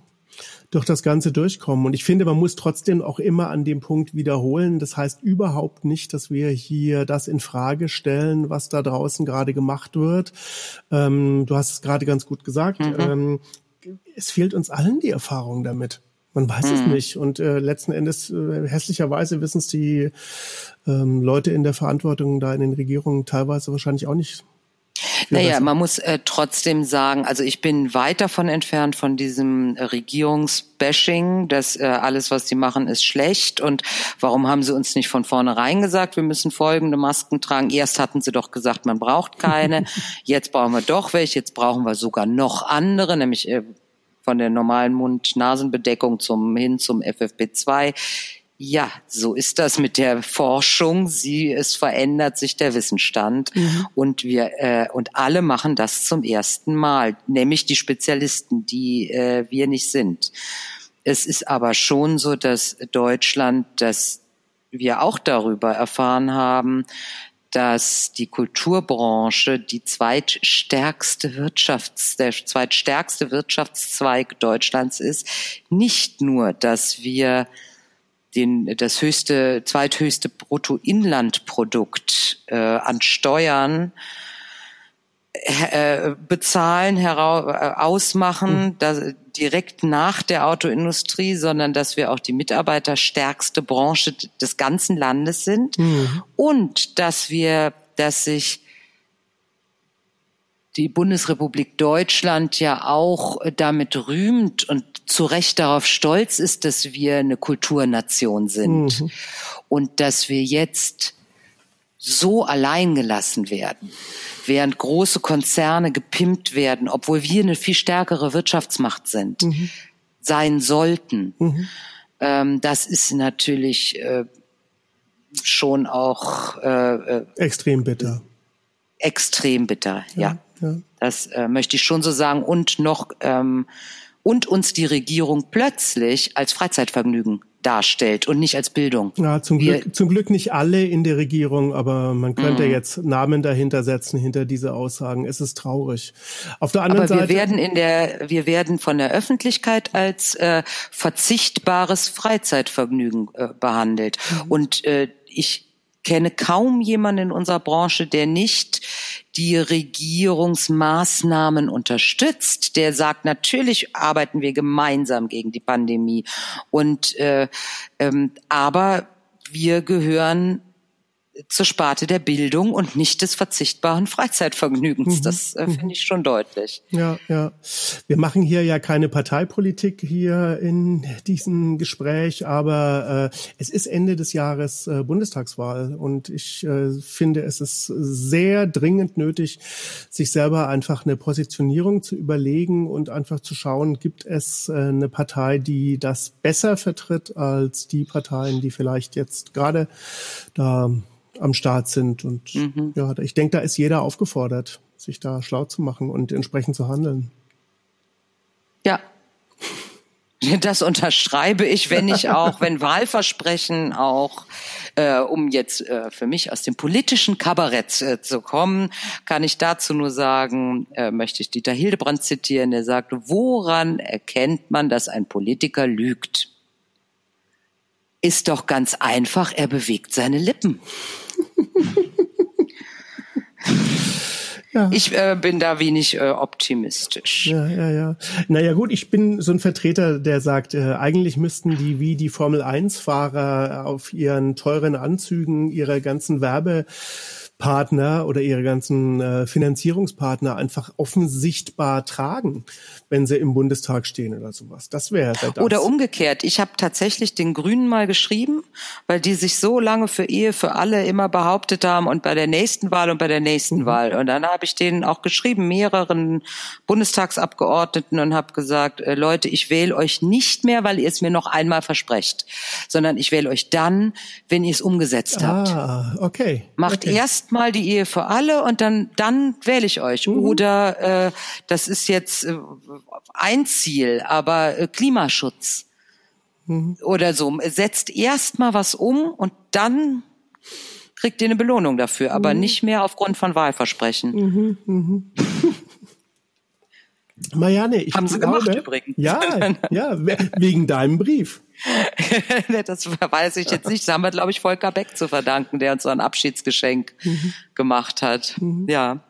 durch das Ganze durchkommen. Und ich finde, man muss trotzdem auch immer an dem Punkt wiederholen. Das heißt überhaupt nicht, dass wir hier das in Frage stellen, was da draußen gerade gemacht wird. Ähm, du hast es gerade ganz gut gesagt. Mhm. Ähm, es fehlt uns allen die Erfahrung damit. Man weiß hm. es nicht. Und äh, letzten Endes, äh, hässlicherweise wissen es die ähm, Leute in der Verantwortung da in den Regierungen teilweise wahrscheinlich auch nicht. Naja, besser. man muss äh, trotzdem sagen, also ich bin weit davon entfernt von diesem äh, Regierungsbashing, dass äh, alles, was die machen, ist schlecht. Und warum haben sie uns nicht von vornherein gesagt, wir müssen folgende Masken tragen? Erst hatten sie doch gesagt, man braucht keine. jetzt brauchen wir doch welche. Jetzt brauchen wir sogar noch andere, nämlich äh, von der normalen Mund-Nasen-Bedeckung zum hin zum FFP2. Ja, so ist das mit der Forschung. Sie, es verändert sich der Wissensstand mhm. und wir äh, und alle machen das zum ersten Mal, nämlich die Spezialisten, die äh, wir nicht sind. Es ist aber schon so, dass Deutschland, dass wir auch darüber erfahren haben, dass die Kulturbranche die zweitstärkste Wirtschafts, der zweitstärkste Wirtschaftszweig Deutschlands ist. Nicht nur, dass wir den, das höchste, zweithöchste Bruttoinlandprodukt äh, an Steuern äh, bezahlen, heraus, äh, ausmachen, mhm. da, direkt nach der Autoindustrie, sondern dass wir auch die mitarbeiterstärkste Branche des ganzen Landes sind mhm. und dass wir, dass sich die Bundesrepublik Deutschland ja auch damit rühmt und zu Recht darauf stolz ist, dass wir eine Kulturnation sind mhm. und dass wir jetzt so allein gelassen werden, während große Konzerne gepimpt werden, obwohl wir eine viel stärkere Wirtschaftsmacht sind, mhm. sein sollten. Mhm. Ähm, das ist natürlich äh, schon auch äh, äh extrem bitter. Extrem bitter, ja. ja. ja. Das äh, möchte ich schon so sagen. Und noch ähm, und uns die Regierung plötzlich als Freizeitvergnügen darstellt und nicht als Bildung. Ja, zum Glück, zum Glück nicht alle in der Regierung, aber man könnte mm. jetzt Namen dahinter setzen, hinter diese Aussagen. Es ist traurig. Auf der anderen aber Seite. Wir werden in der, wir werden von der Öffentlichkeit als äh, verzichtbares Freizeitvergnügen äh, behandelt. Mhm. Und äh, ich kenne kaum jemanden in unserer Branche, der nicht die Regierungsmaßnahmen unterstützt, der sagt, natürlich arbeiten wir gemeinsam gegen die Pandemie. Und äh, ähm, aber wir gehören zur Sparte der Bildung und nicht des verzichtbaren Freizeitvergnügens. Mhm. Das äh, finde ich schon deutlich. Ja, ja. Wir machen hier ja keine Parteipolitik hier in diesem Gespräch, aber äh, es ist Ende des Jahres äh, Bundestagswahl und ich äh, finde, es ist sehr dringend nötig, sich selber einfach eine Positionierung zu überlegen und einfach zu schauen, gibt es äh, eine Partei, die das besser vertritt als die Parteien, die vielleicht jetzt gerade da am Start sind. Und mhm. ja, ich denke, da ist jeder aufgefordert, sich da schlau zu machen und entsprechend zu handeln. Ja. Das unterschreibe ich, wenn ich auch, wenn Wahlversprechen auch, äh, um jetzt äh, für mich aus dem politischen Kabarett äh, zu kommen, kann ich dazu nur sagen, äh, möchte ich Dieter Hildebrand zitieren, der sagte, woran erkennt man, dass ein Politiker lügt? Ist doch ganz einfach, er bewegt seine Lippen. Ja. Ich äh, bin da wenig äh, optimistisch. Ja, ja, ja. Naja gut, ich bin so ein Vertreter, der sagt, äh, eigentlich müssten die wie die Formel 1-Fahrer auf ihren teuren Anzügen ihre ganzen Werbe Partner oder ihre ganzen äh, Finanzierungspartner einfach offen sichtbar tragen, wenn sie im Bundestag stehen oder sowas. Das wäre das. Oder umgekehrt. Ich habe tatsächlich den Grünen mal geschrieben, weil die sich so lange für Ehe für alle immer behauptet haben und bei der nächsten Wahl und bei der nächsten mhm. Wahl. Und dann habe ich denen auch geschrieben, mehreren Bundestagsabgeordneten und habe gesagt, äh, Leute, ich wähle euch nicht mehr, weil ihr es mir noch einmal versprecht, sondern ich wähle euch dann, wenn ihr es umgesetzt habt. Ah, okay. Macht okay. erst mal die Ehe für alle und dann, dann wähle ich euch. Mhm. Oder äh, das ist jetzt äh, ein Ziel, aber äh, Klimaschutz mhm. oder so. Setzt erst mal was um und dann kriegt ihr eine Belohnung dafür, aber mhm. nicht mehr aufgrund von Wahlversprechen. Mhm, mhm. Marianne, ich Haben Sie glaube, gemacht übrigens. Ja, ja, wegen deinem Brief. das weiß ich jetzt nicht. Das haben wir, glaube ich, Volker Beck zu verdanken, der uns so ein Abschiedsgeschenk mhm. gemacht hat. Mhm. Ja.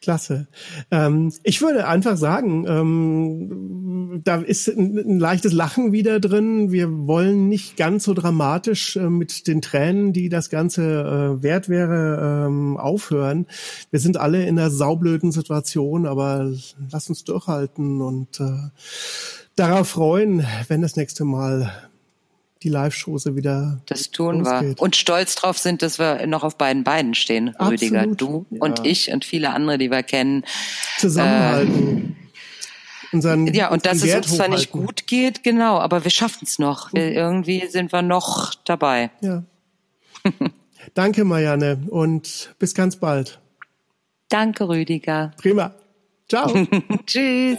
Klasse. Ähm, ich würde einfach sagen, ähm, da ist ein, ein, leichtes Lachen wieder drin. Wir wollen nicht ganz so dramatisch äh, mit den Tränen, die das Ganze äh, wert wäre, ähm, aufhören. Wir sind alle in einer saublöden Situation, aber lass uns durchhalten und äh, darauf freuen, wenn das nächste Mal die Live-Shows wieder. Das tun losgeht. wir. Und stolz drauf sind, dass wir noch auf beiden Beinen stehen, Absolut. Rüdiger. Du ja. und ich und viele andere, die wir kennen. Zusammenhalten. unseren Ja, und dass es Wert uns zwar nicht hochhalten. gut geht, genau, aber wir schaffen es noch. Wir, irgendwie sind wir noch dabei. Ja. Danke, Marianne, und bis ganz bald. Danke, Rüdiger. Prima. Ciao. Tschüss.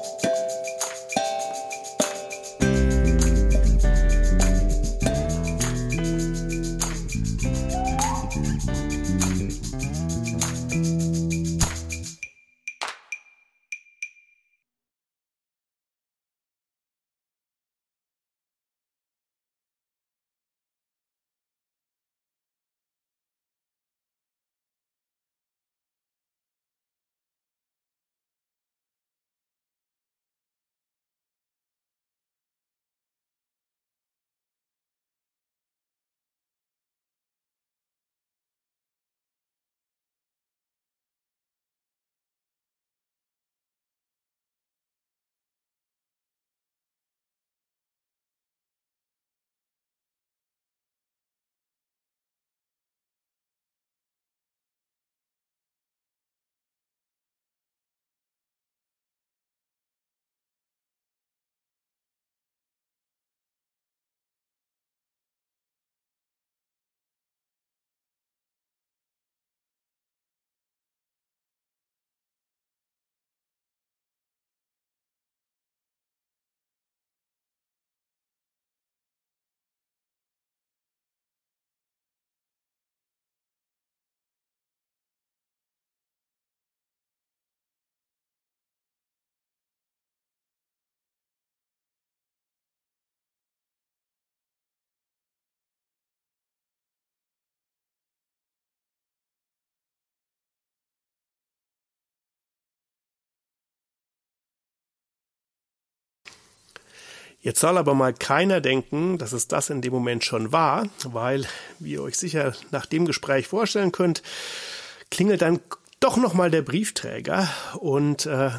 Jetzt soll aber mal keiner denken, dass es das in dem Moment schon war, weil, wie ihr euch sicher nach dem Gespräch vorstellen könnt, klingelt dann doch nochmal der Briefträger und äh,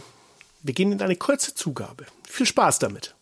wir gehen in eine kurze Zugabe. Viel Spaß damit.